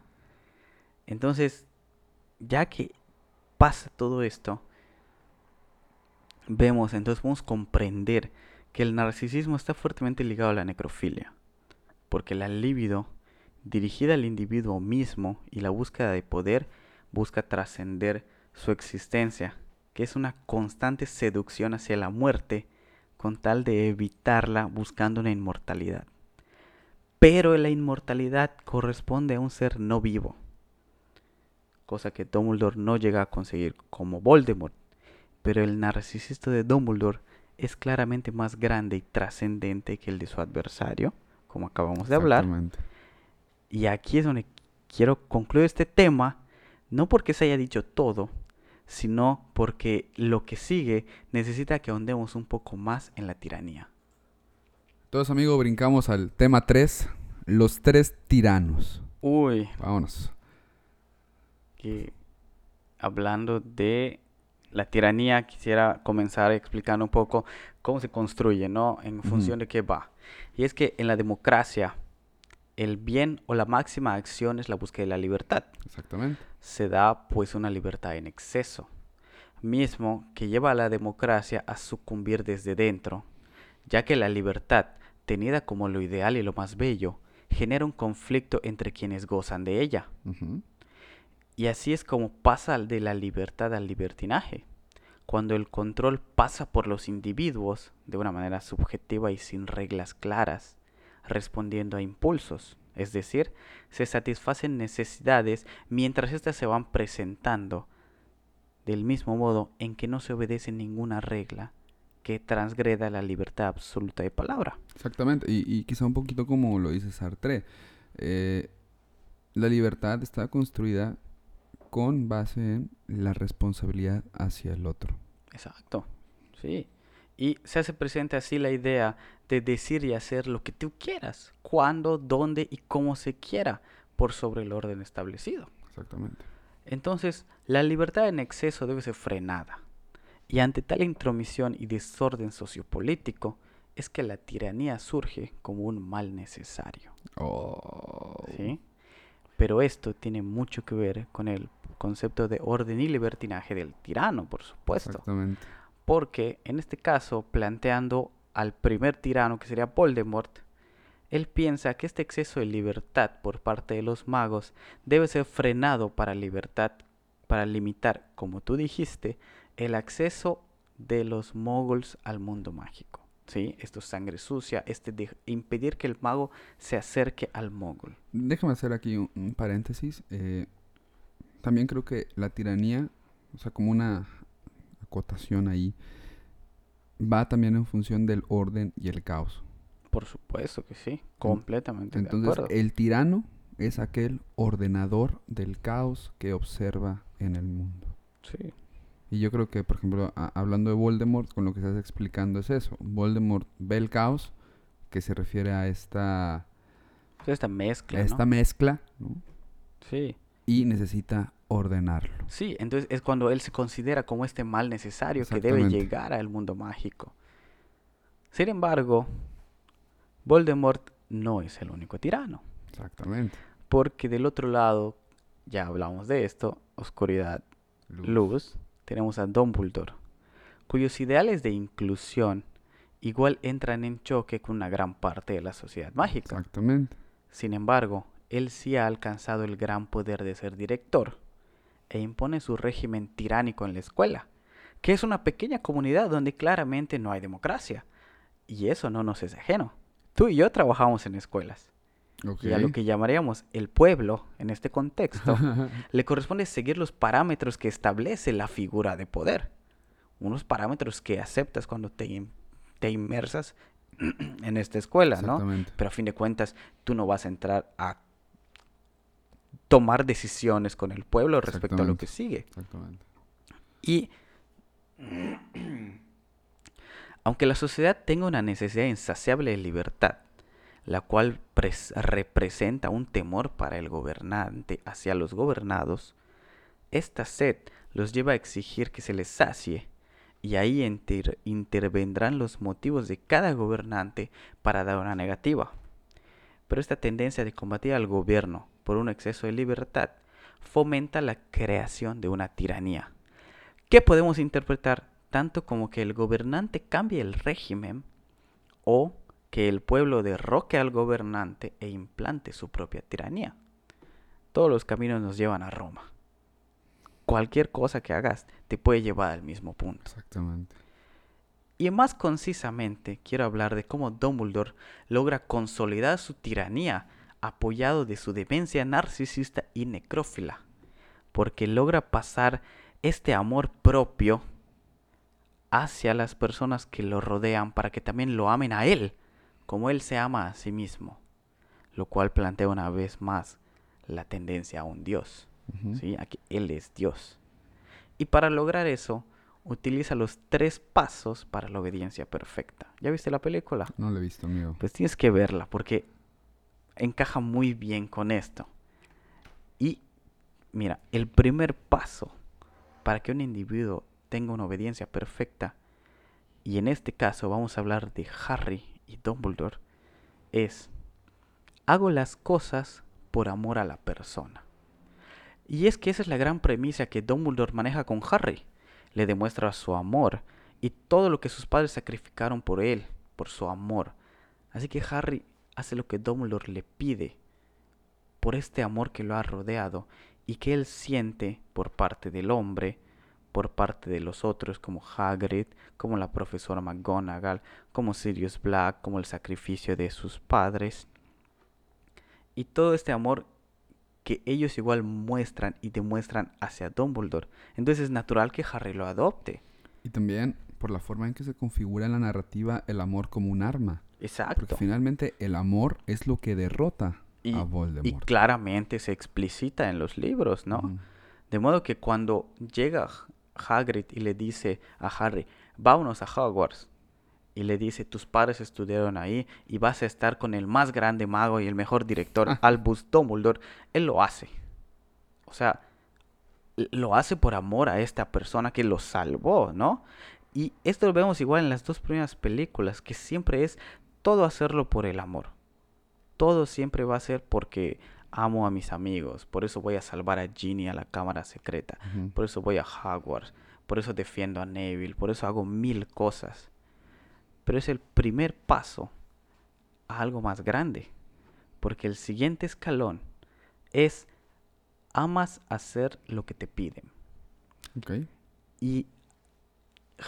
Entonces, ya que pasa todo esto, vemos, entonces podemos comprender que el narcisismo está fuertemente ligado a la necrofilia. Porque la libido, dirigida al individuo mismo y la búsqueda de poder, busca trascender su existencia, que es una constante seducción hacia la muerte con tal de evitarla buscando una inmortalidad. Pero la inmortalidad corresponde a un ser no vivo, cosa que Dumbledore no llega a conseguir como Voldemort. Pero el narcisista de Dumbledore es claramente más grande y trascendente que el de su adversario, como acabamos de hablar. Y aquí es donde quiero concluir este tema, no porque se haya dicho todo, sino porque lo que sigue necesita que ahondemos un poco más en la tiranía. Entonces, amigo, brincamos al tema 3. Los tres tiranos. Uy, Vámonos. que hablando de la tiranía, quisiera comenzar explicando un poco cómo se construye, ¿no? En función de qué va. Y es que en la democracia, el bien o la máxima acción es la búsqueda de la libertad. Exactamente. se da pues una libertad en exceso, mismo que lleva a la democracia a sucumbir desde dentro, ya que la libertad, tenida como lo ideal y lo más bello, genera un conflicto entre quienes gozan de ella. Y así es como pasa de la libertad al libertinaje, cuando el control pasa por los individuos de una manera subjetiva y sin reglas claras, respondiendo a impulsos, es decir, se satisfacen necesidades mientras éstas se van presentando, del mismo modo en que no se obedece ninguna regla que transgreda la libertad absoluta de palabra. Exactamente. Y, y quizá un poquito como lo dice Sartre. eh, la libertad está construida con base en la responsabilidad hacia el otro. Exacto, sí. Y se hace presente así la idea de decir y hacer lo que tú quieras, cuando, dónde y cómo se quiera, por sobre el orden establecido. Exactamente. Entonces, la libertad en exceso debe ser frenada. Y ante tal intromisión y desorden sociopolítico, es que la tiranía surge como un mal necesario. Oh. ¿sí? Pero esto tiene mucho que ver con el concepto de orden y libertinaje del tirano, por supuesto. Exactamente. Porque en este caso, planteando al primer tirano que sería Voldemort, él piensa que este exceso de libertad por parte de los magos debe ser frenado para libertad, para limitar, como tú dijiste, el acceso de los moguls al mundo mágico. ¿Sí? Esto es sangre sucia, este de impedir que el mago se acerque al mogul. Déjame hacer aquí un, un paréntesis. eh, también creo que la tiranía, o sea, como una acotación ahí, va también en función del orden y el caos. Por supuesto que sí, completamente de Entonces, acuerdo. el tirano es aquel ordenador del caos que observa en el mundo. Sí, Y yo creo que, por ejemplo, a- hablando de Voldemort, con lo que estás explicando es eso. Voldemort ve el caos, que se refiere a esta, esta mezcla, a ¿no? esta mezcla, ¿no? Sí. y necesita ordenarlo. Sí, entonces es cuando él se considera como este mal necesario que debe llegar al mundo mágico. Sin embargo, Voldemort no es el único tirano, Exactamente. porque del otro lado, ya hablamos de esto, oscuridad, luz, tenemos a Dumbledore, cuyos ideales de inclusión igual entran en choque con una gran parte de la sociedad mágica. Exactamente. Sin embargo, él sí ha alcanzado el gran poder de ser director e impone su régimen tiránico en la escuela, que es una pequeña comunidad donde claramente no hay democracia. Y eso no nos es ajeno. Tú y yo trabajamos en escuelas. Y a lo que llamaríamos el pueblo, en este contexto, le corresponde seguir los parámetros que establece la figura de poder. Unos parámetros que aceptas cuando te, te inmersas en esta escuela, ¿no? Pero a fin de cuentas, tú no vas a entrar a tomar decisiones con el pueblo respecto a lo que sigue. Exactamente. Y aunque la sociedad tenga una necesidad insaciable de libertad, la cual pres- representa un temor para el gobernante hacia los gobernados, esta sed los lleva a exigir que se les sacie, y ahí inter- intervendrán los motivos de cada gobernante para dar una negativa. Pero esta tendencia de combatir al gobierno por un exceso de libertad fomenta la creación de una tiranía, que podemos interpretar tanto como que el gobernante cambie el régimen o que el pueblo derroque al gobernante e implante su propia tiranía. Todos los caminos nos llevan a Roma. Cualquier cosa que hagas te puede llevar al mismo punto. Exactamente. Y más concisamente quiero hablar de cómo Dumbledore logra consolidar su tiranía apoyado de su demencia narcisista y necrófila, porque logra pasar este amor propio hacia las personas que lo rodean para que también lo amen a él, como él se ama a sí mismo, lo cual plantea una vez más la tendencia a un dios. ¿sí? a que él es dios. Y para lograr eso, utiliza los tres pasos para la obediencia perfecta. ¿Ya viste la película? No lo he visto, amigo. Pues tienes que verla porque encaja muy bien con esto. Y mira, el primer paso para que un individuo tenga una obediencia perfecta, y en este caso vamos a hablar de Harry y Dumbledore, es hago las cosas por amor a la persona. Y es que esa es la gran premisa que Dumbledore maneja con Harry. Le demuestra su amor y todo lo que sus padres sacrificaron por él, por su amor. Así que Harry hace lo que Dumbledore le pide por este amor que lo ha rodeado y que él siente por parte del hombre, por parte de los otros como Hagrid, como la profesora McGonagall, como Sirius Black, como el sacrificio de sus padres. Y todo este amor que ellos igual muestran y demuestran hacia Dumbledore. Entonces es natural que Harry lo adopte. Y también por la forma en que se configura en la narrativa el amor como un arma. Porque Exacto. finalmente el amor es lo que derrota Y, a y Voldemort. claramente se explicita en los libros, ¿no? De modo que cuando llega Hagrid y le dice a Harry, vámonos a Hogwarts, y le dice, tus padres estudiaron ahí y vas a estar con el más grande mago y el mejor director, Albus Dumbledore, él lo hace. O sea, lo hace por amor a esta persona que lo salvó, ¿no? Y esto lo vemos igual en las dos primeras películas, que siempre es todo hacerlo por el amor. Todo siempre va a ser porque amo a mis amigos, por eso voy a salvar a Ginny a la cámara secreta, por eso voy a Hogwarts, por eso defiendo a Neville, por eso hago mil cosas. Pero es el primer paso a algo más grande, porque el siguiente escalón es amas hacer lo que te piden. Ok. Y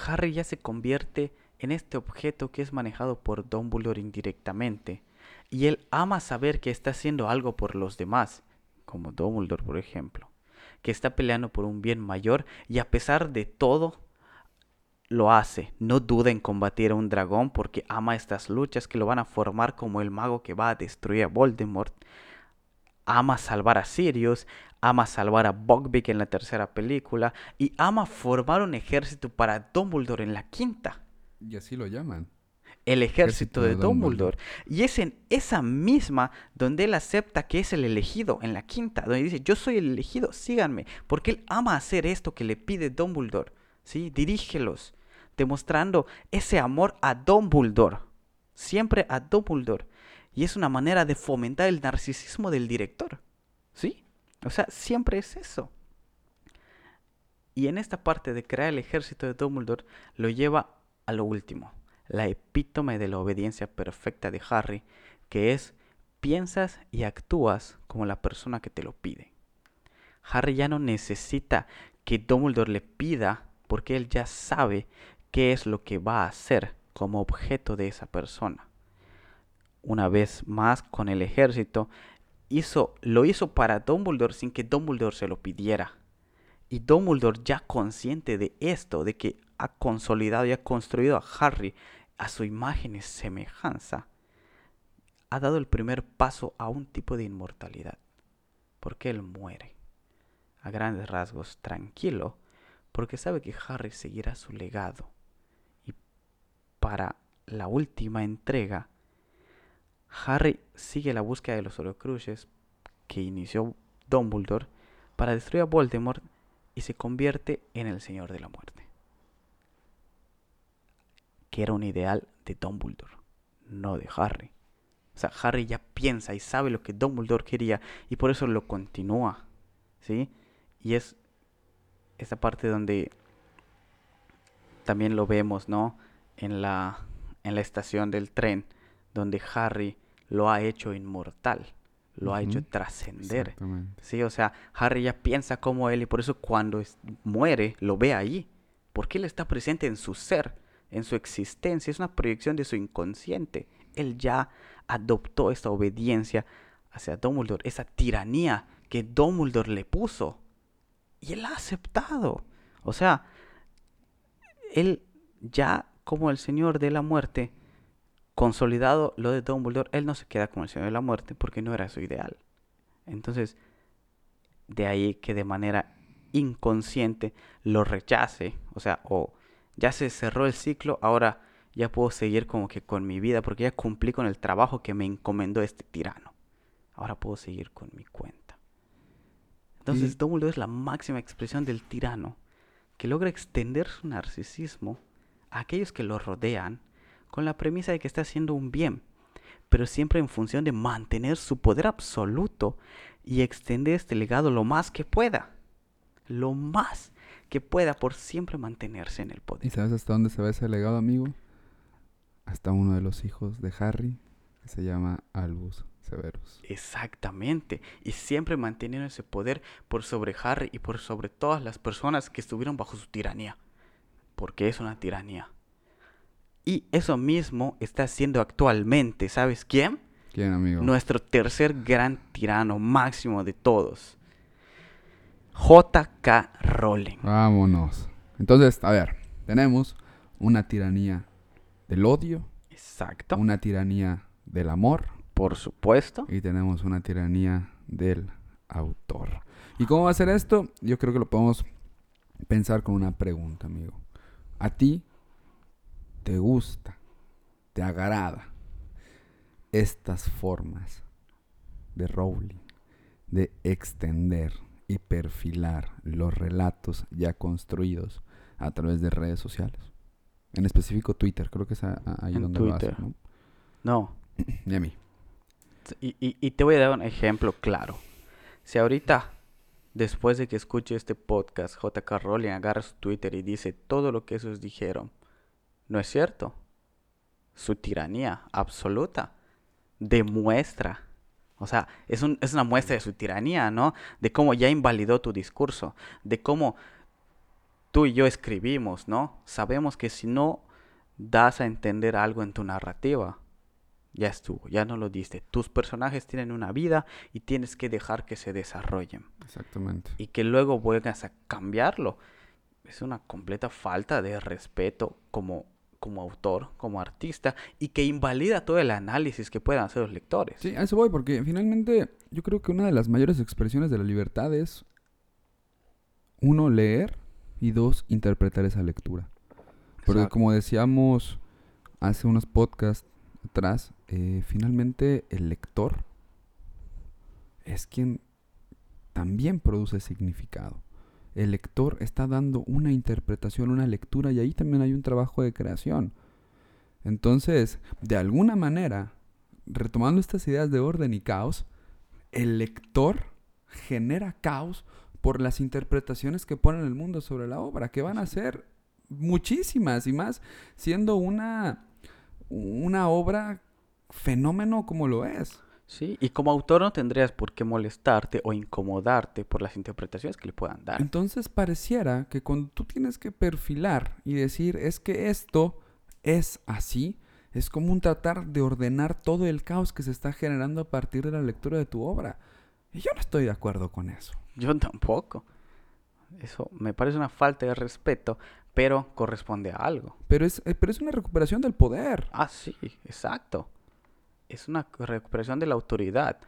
Harry ya se convierte en este objeto que es manejado por Dumbledore indirectamente. Y él ama saber que está haciendo algo por los demás, como Dumbledore, por ejemplo, que está peleando por un bien mayor y a pesar de todo, lo hace. No duda en combatir a un dragón porque ama estas luchas que lo van a formar como el mago que va a destruir a Voldemort. Ama salvar a Sirius, ama salvar a Buckbeak en la tercera película y ama formar un ejército para Dumbledore en la quinta. Y así lo llaman. El ejército, de. Dumbledore. Y es en esa misma donde él acepta que es el elegido, en la quinta, donde dice, yo soy el elegido, síganme, porque él ama hacer esto que le pide Dumbledore, ¿sí? Dirígelos, demostrando ese amor a Dumbledore, siempre a Dumbledore. Y es una manera de fomentar el narcisismo del director, ¿sí? O sea, siempre es eso. Y en esta parte de crear el ejército de Dumbledore lo lleva a lo último, la epítome de la obediencia perfecta de Harry, que es piensas y actúas como la persona que te lo pide. Harry ya no necesita que Dumbledore le pida porque él ya sabe qué es lo que va a hacer como objeto de esa persona. Una vez más con el ejército, hizo, lo hizo para Dumbledore sin que Dumbledore se lo pidiera. Y Dumbledore ya consciente de esto, de que ha consolidado y ha construido a Harry a su imagen y semejanza, ha dado el primer paso a un tipo de inmortalidad. Porque él muere, a grandes rasgos, tranquilo, porque sabe que Harry seguirá su legado. Y para la última entrega, Harry sigue la búsqueda de los Horcruxes que inició Dumbledore para destruir a Voldemort y se convierte en el Señor de la Muerte. Que era un ideal de Dumbledore, no de Harry. O sea, Harry ya piensa y sabe lo que Dumbledore quería y por eso lo continúa. ¿Sí? Y es esa parte donde también lo vemos, ¿no? En la, en la estación del tren, donde Harry lo ha hecho inmortal, lo ha hecho trascender. Sí, o sea, Harry ya piensa como él y por eso cuando es- muere lo ve ahí, porque él está presente en su ser, en su existencia, es una proyección de su inconsciente. Él ya adoptó esta obediencia hacia Dumbledore, esa tiranía que Dumbledore le puso. Y él ha aceptado. O sea, él ya como el Señor de la Muerte, consolidado lo de Dumbledore, él no se queda como el Señor de la Muerte porque no era su ideal. Entonces, de ahí que de manera inconsciente lo rechace, o sea, o ya se cerró el ciclo, ahora ya puedo seguir como que con mi vida porque ya cumplí con el trabajo que me encomendó este tirano. Ahora puedo seguir con mi cuenta. Entonces, Y- Dumbledore es la máxima expresión del tirano que logra extender su narcisismo a aquellos que lo rodean con la premisa de que está haciendo un bien, pero siempre en función de mantener su poder absoluto y extender este legado lo más que pueda. Lo más que pueda por siempre mantenerse en el ¿Y poder. sabes hasta dónde se va ese legado, amigo? Hasta uno de los hijos de Harry, que se llama Albus Severus. Exactamente. Y siempre manteniendo ese poder por sobre Harry y por sobre todas las personas que estuvieron bajo su tiranía. Porque es una tiranía. Y eso mismo está haciendo actualmente, ¿sabes quién? ¿Quién, amigo? Nuestro tercer gran tirano máximo de todos. J.K. Rowling. Vámonos. Entonces, a ver, tenemos una tiranía del odio, Exacto. una tiranía del amor Por supuesto. y tenemos una tiranía del autor. ¿Y cómo va a ser esto? Yo creo que lo podemos pensar con una pregunta, amigo. ¿A ti te gusta, te agrada estas formas de Rowling de extender y perfilar los relatos ya construidos a través de redes sociales? En específico Twitter, creo que es a- a- ahí En donde lo. ¿no? No. Y a mí. Y, y- y te voy a dar un ejemplo claro. Si ahorita, después de que escuche este podcast, JK Rowling agarra su Twitter y dice todo lo que esos dijeron, no es cierto. Su tiranía absoluta demuestra. O sea, es, un- es una muestra de su tiranía, ¿no? De cómo ya invalidó tu discurso, de cómo tú y yo escribimos, ¿no? Sabemos que si no das a entender algo en tu narrativa, ya estuvo, ya no lo diste. Tus personajes tienen una vida y tienes que dejar que se desarrollen Exactamente. y que luego vuelvas a cambiarlo. es una completa falta de respeto como, como autor, como artista, y que invalida todo el análisis que puedan hacer los lectores. Sí, a eso voy, porque finalmente yo creo que una de las mayores expresiones de la libertad es, uno, leer y dos, interpretar esa lectura. Porque Exacto. como decíamos hace unos podcasts atrás, eh, finalmente el lector es quien también produce significado. El lector está dando una interpretación, una lectura y ahí también hay un trabajo de creación. Entonces, de alguna manera, retomando estas ideas de orden y caos, el lector genera caos por las interpretaciones que pone el mundo sobre la obra, que van a ser muchísimas y más siendo una, una obra fenómeno como lo es. Sí, y como autor no tendrías por qué molestarte o incomodarte por las interpretaciones que le puedan dar. Entonces pareciera que cuando tú tienes que perfilar y decir es que esto es así, es como un tratar de ordenar todo el caos que se está generando a partir de la lectura de tu obra. Y yo no estoy de acuerdo con eso. Yo tampoco. Eso me parece una falta de respeto, pero corresponde a algo. Pero es, eh, pero es una recuperación del poder. Ah, sí, exacto. Es una recuperación de la autoridad,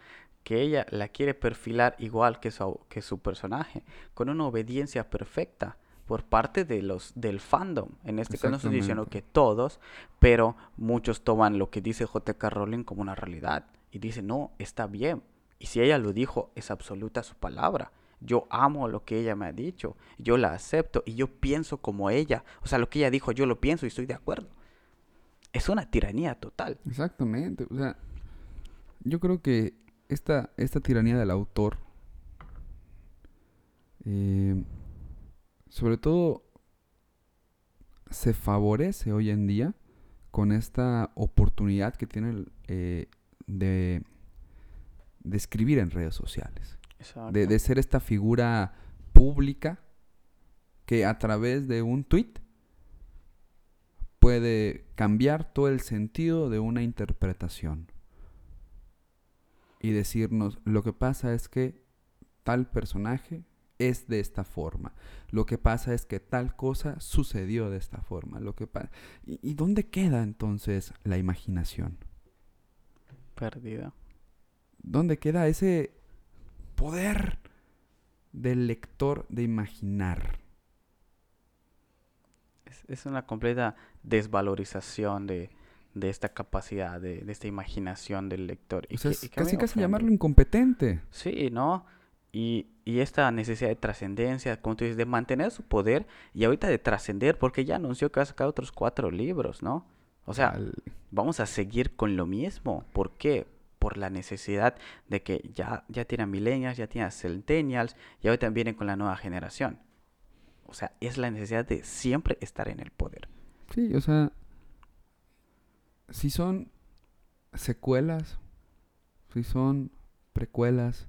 que ella la quiere perfilar igual que su, que su personaje, con una obediencia perfecta por parte de los del fandom. En este caso no estoy diciendo que todos, pero muchos toman lo que dice J.K. Rowling como una realidad y dicen, no, está bien. Y si ella lo dijo, es absoluta su palabra. Yo amo lo que ella me ha dicho, yo la acepto y yo pienso como ella. O sea, lo que ella dijo, yo lo pienso y estoy de acuerdo. Es una tiranía total. Exactamente. O sea, yo creo que esta, esta tiranía del autor, eh, sobre todo, se favorece hoy en día con esta oportunidad que tiene eh, de, de escribir en redes sociales. De, de ser esta figura pública que a través de un tweet puede cambiar todo el sentido de una interpretación y decirnos lo que pasa es que tal personaje es de esta forma lo que pasa es que tal cosa sucedió de esta forma lo que ¿Y, y dónde queda entonces la imaginación Perdida. ¿Dónde queda ese poder del lector de imaginar? Es, es una completa desvalorización de, de esta capacidad, de, de esta imaginación del lector. Y O sea, que- y casi casi llamarlo incompetente. Sí, ¿no? Y, y esta necesidad de trascendencia, como tú dices, de mantener su poder y ahorita de trascender, porque ya anunció que va a sacar otros cuatro libros, ¿no? O sea, Al- vamos a seguir con lo mismo. ¿Por qué? Por la necesidad de que ya, ya tienen millennials, ya tienen centennials, y ahorita vienen con la nueva generación. O sea, es la necesidad de siempre estar en el poder. sí, o sea, si son secuelas, si son precuelas,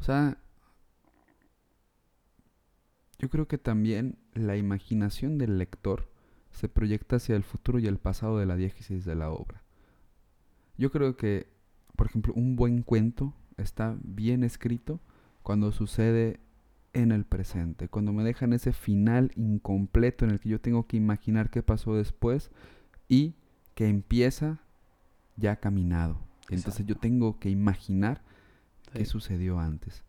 o sea, yo creo que también la imaginación del lector se proyecta hacia el futuro y el pasado de la diégesis de la obra. Yo creo que, por ejemplo, un buen cuento está bien escrito cuando sucede en el presente, cuando me dejan ese final incompleto en el que yo tengo que imaginar qué pasó después y que empieza ya caminado. Entonces yo tengo que imaginar qué sucedió antes.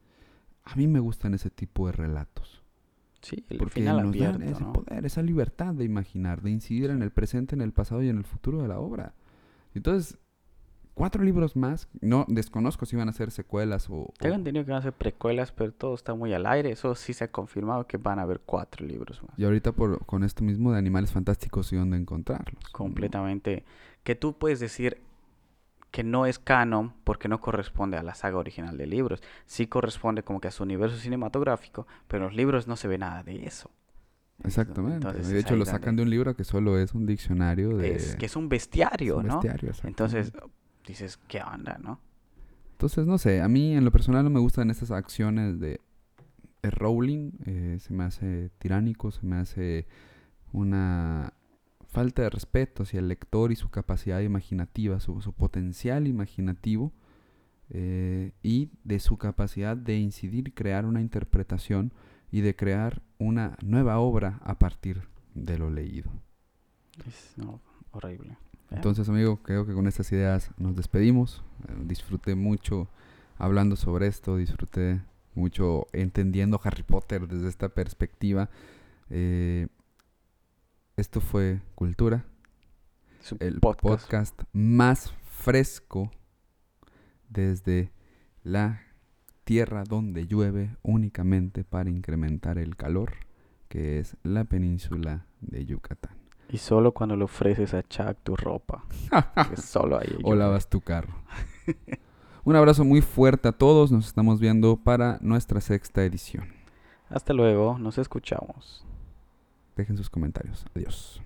A mí me gustan ese tipo de relatos. Sí, el Porque final nos abierto, dan ese ¿no? poder, esa libertad de imaginar, de incidir en el presente, en el pasado y en el futuro de la obra. Entonces, cuatro libros más, no desconozco si van a ser secuelas o... Tengo entendido que van a ser precuelas, pero todo está muy al aire. Eso sí se ha confirmado que van a haber cuatro libros más. y ahorita por, con esto mismo de animales fantásticos y dónde encontrarlos. Completamente. Que tú puedes decir que no es canon porque no corresponde a la saga original de libros. Sí corresponde como que a su universo cinematográfico, pero en los libros no se ve nada de eso. Exactamente. Entonces, de es hecho, lo sacan de un libro que solo es un diccionario de... Es que es un es bestiario, un ¿no? bestiario, Entonces. Dices, ¿qué onda, no? Entonces, no sé, a mí en lo personal no me gustan estas acciones de, de Rowling. eh, se me hace tiránico, se me hace una falta de respeto hacia el lector y su capacidad imaginativa, su, su potencial imaginativo eh, y de su capacidad de incidir y crear una interpretación y de crear una nueva obra a partir de lo leído. Es no, horrible. ¿Eh? Entonces, amigo, creo que con estas ideas nos despedimos. Eh, disfruté mucho hablando sobre esto, disfruté mucho entendiendo Harry Potter desde esta perspectiva. Eh, esto fue Cultura, Su el podcast. podcast más fresco desde la tierra donde llueve únicamente para incrementar el calor, que es la península de Yucatán. Y solo cuando le ofreces a Chuck tu ropa. que solo ahí. o lavas tu carro. Un abrazo muy fuerte a todos. Nos estamos viendo para nuestra sexta edición. Hasta luego, nos escuchamos. Dejen sus comentarios. Adiós.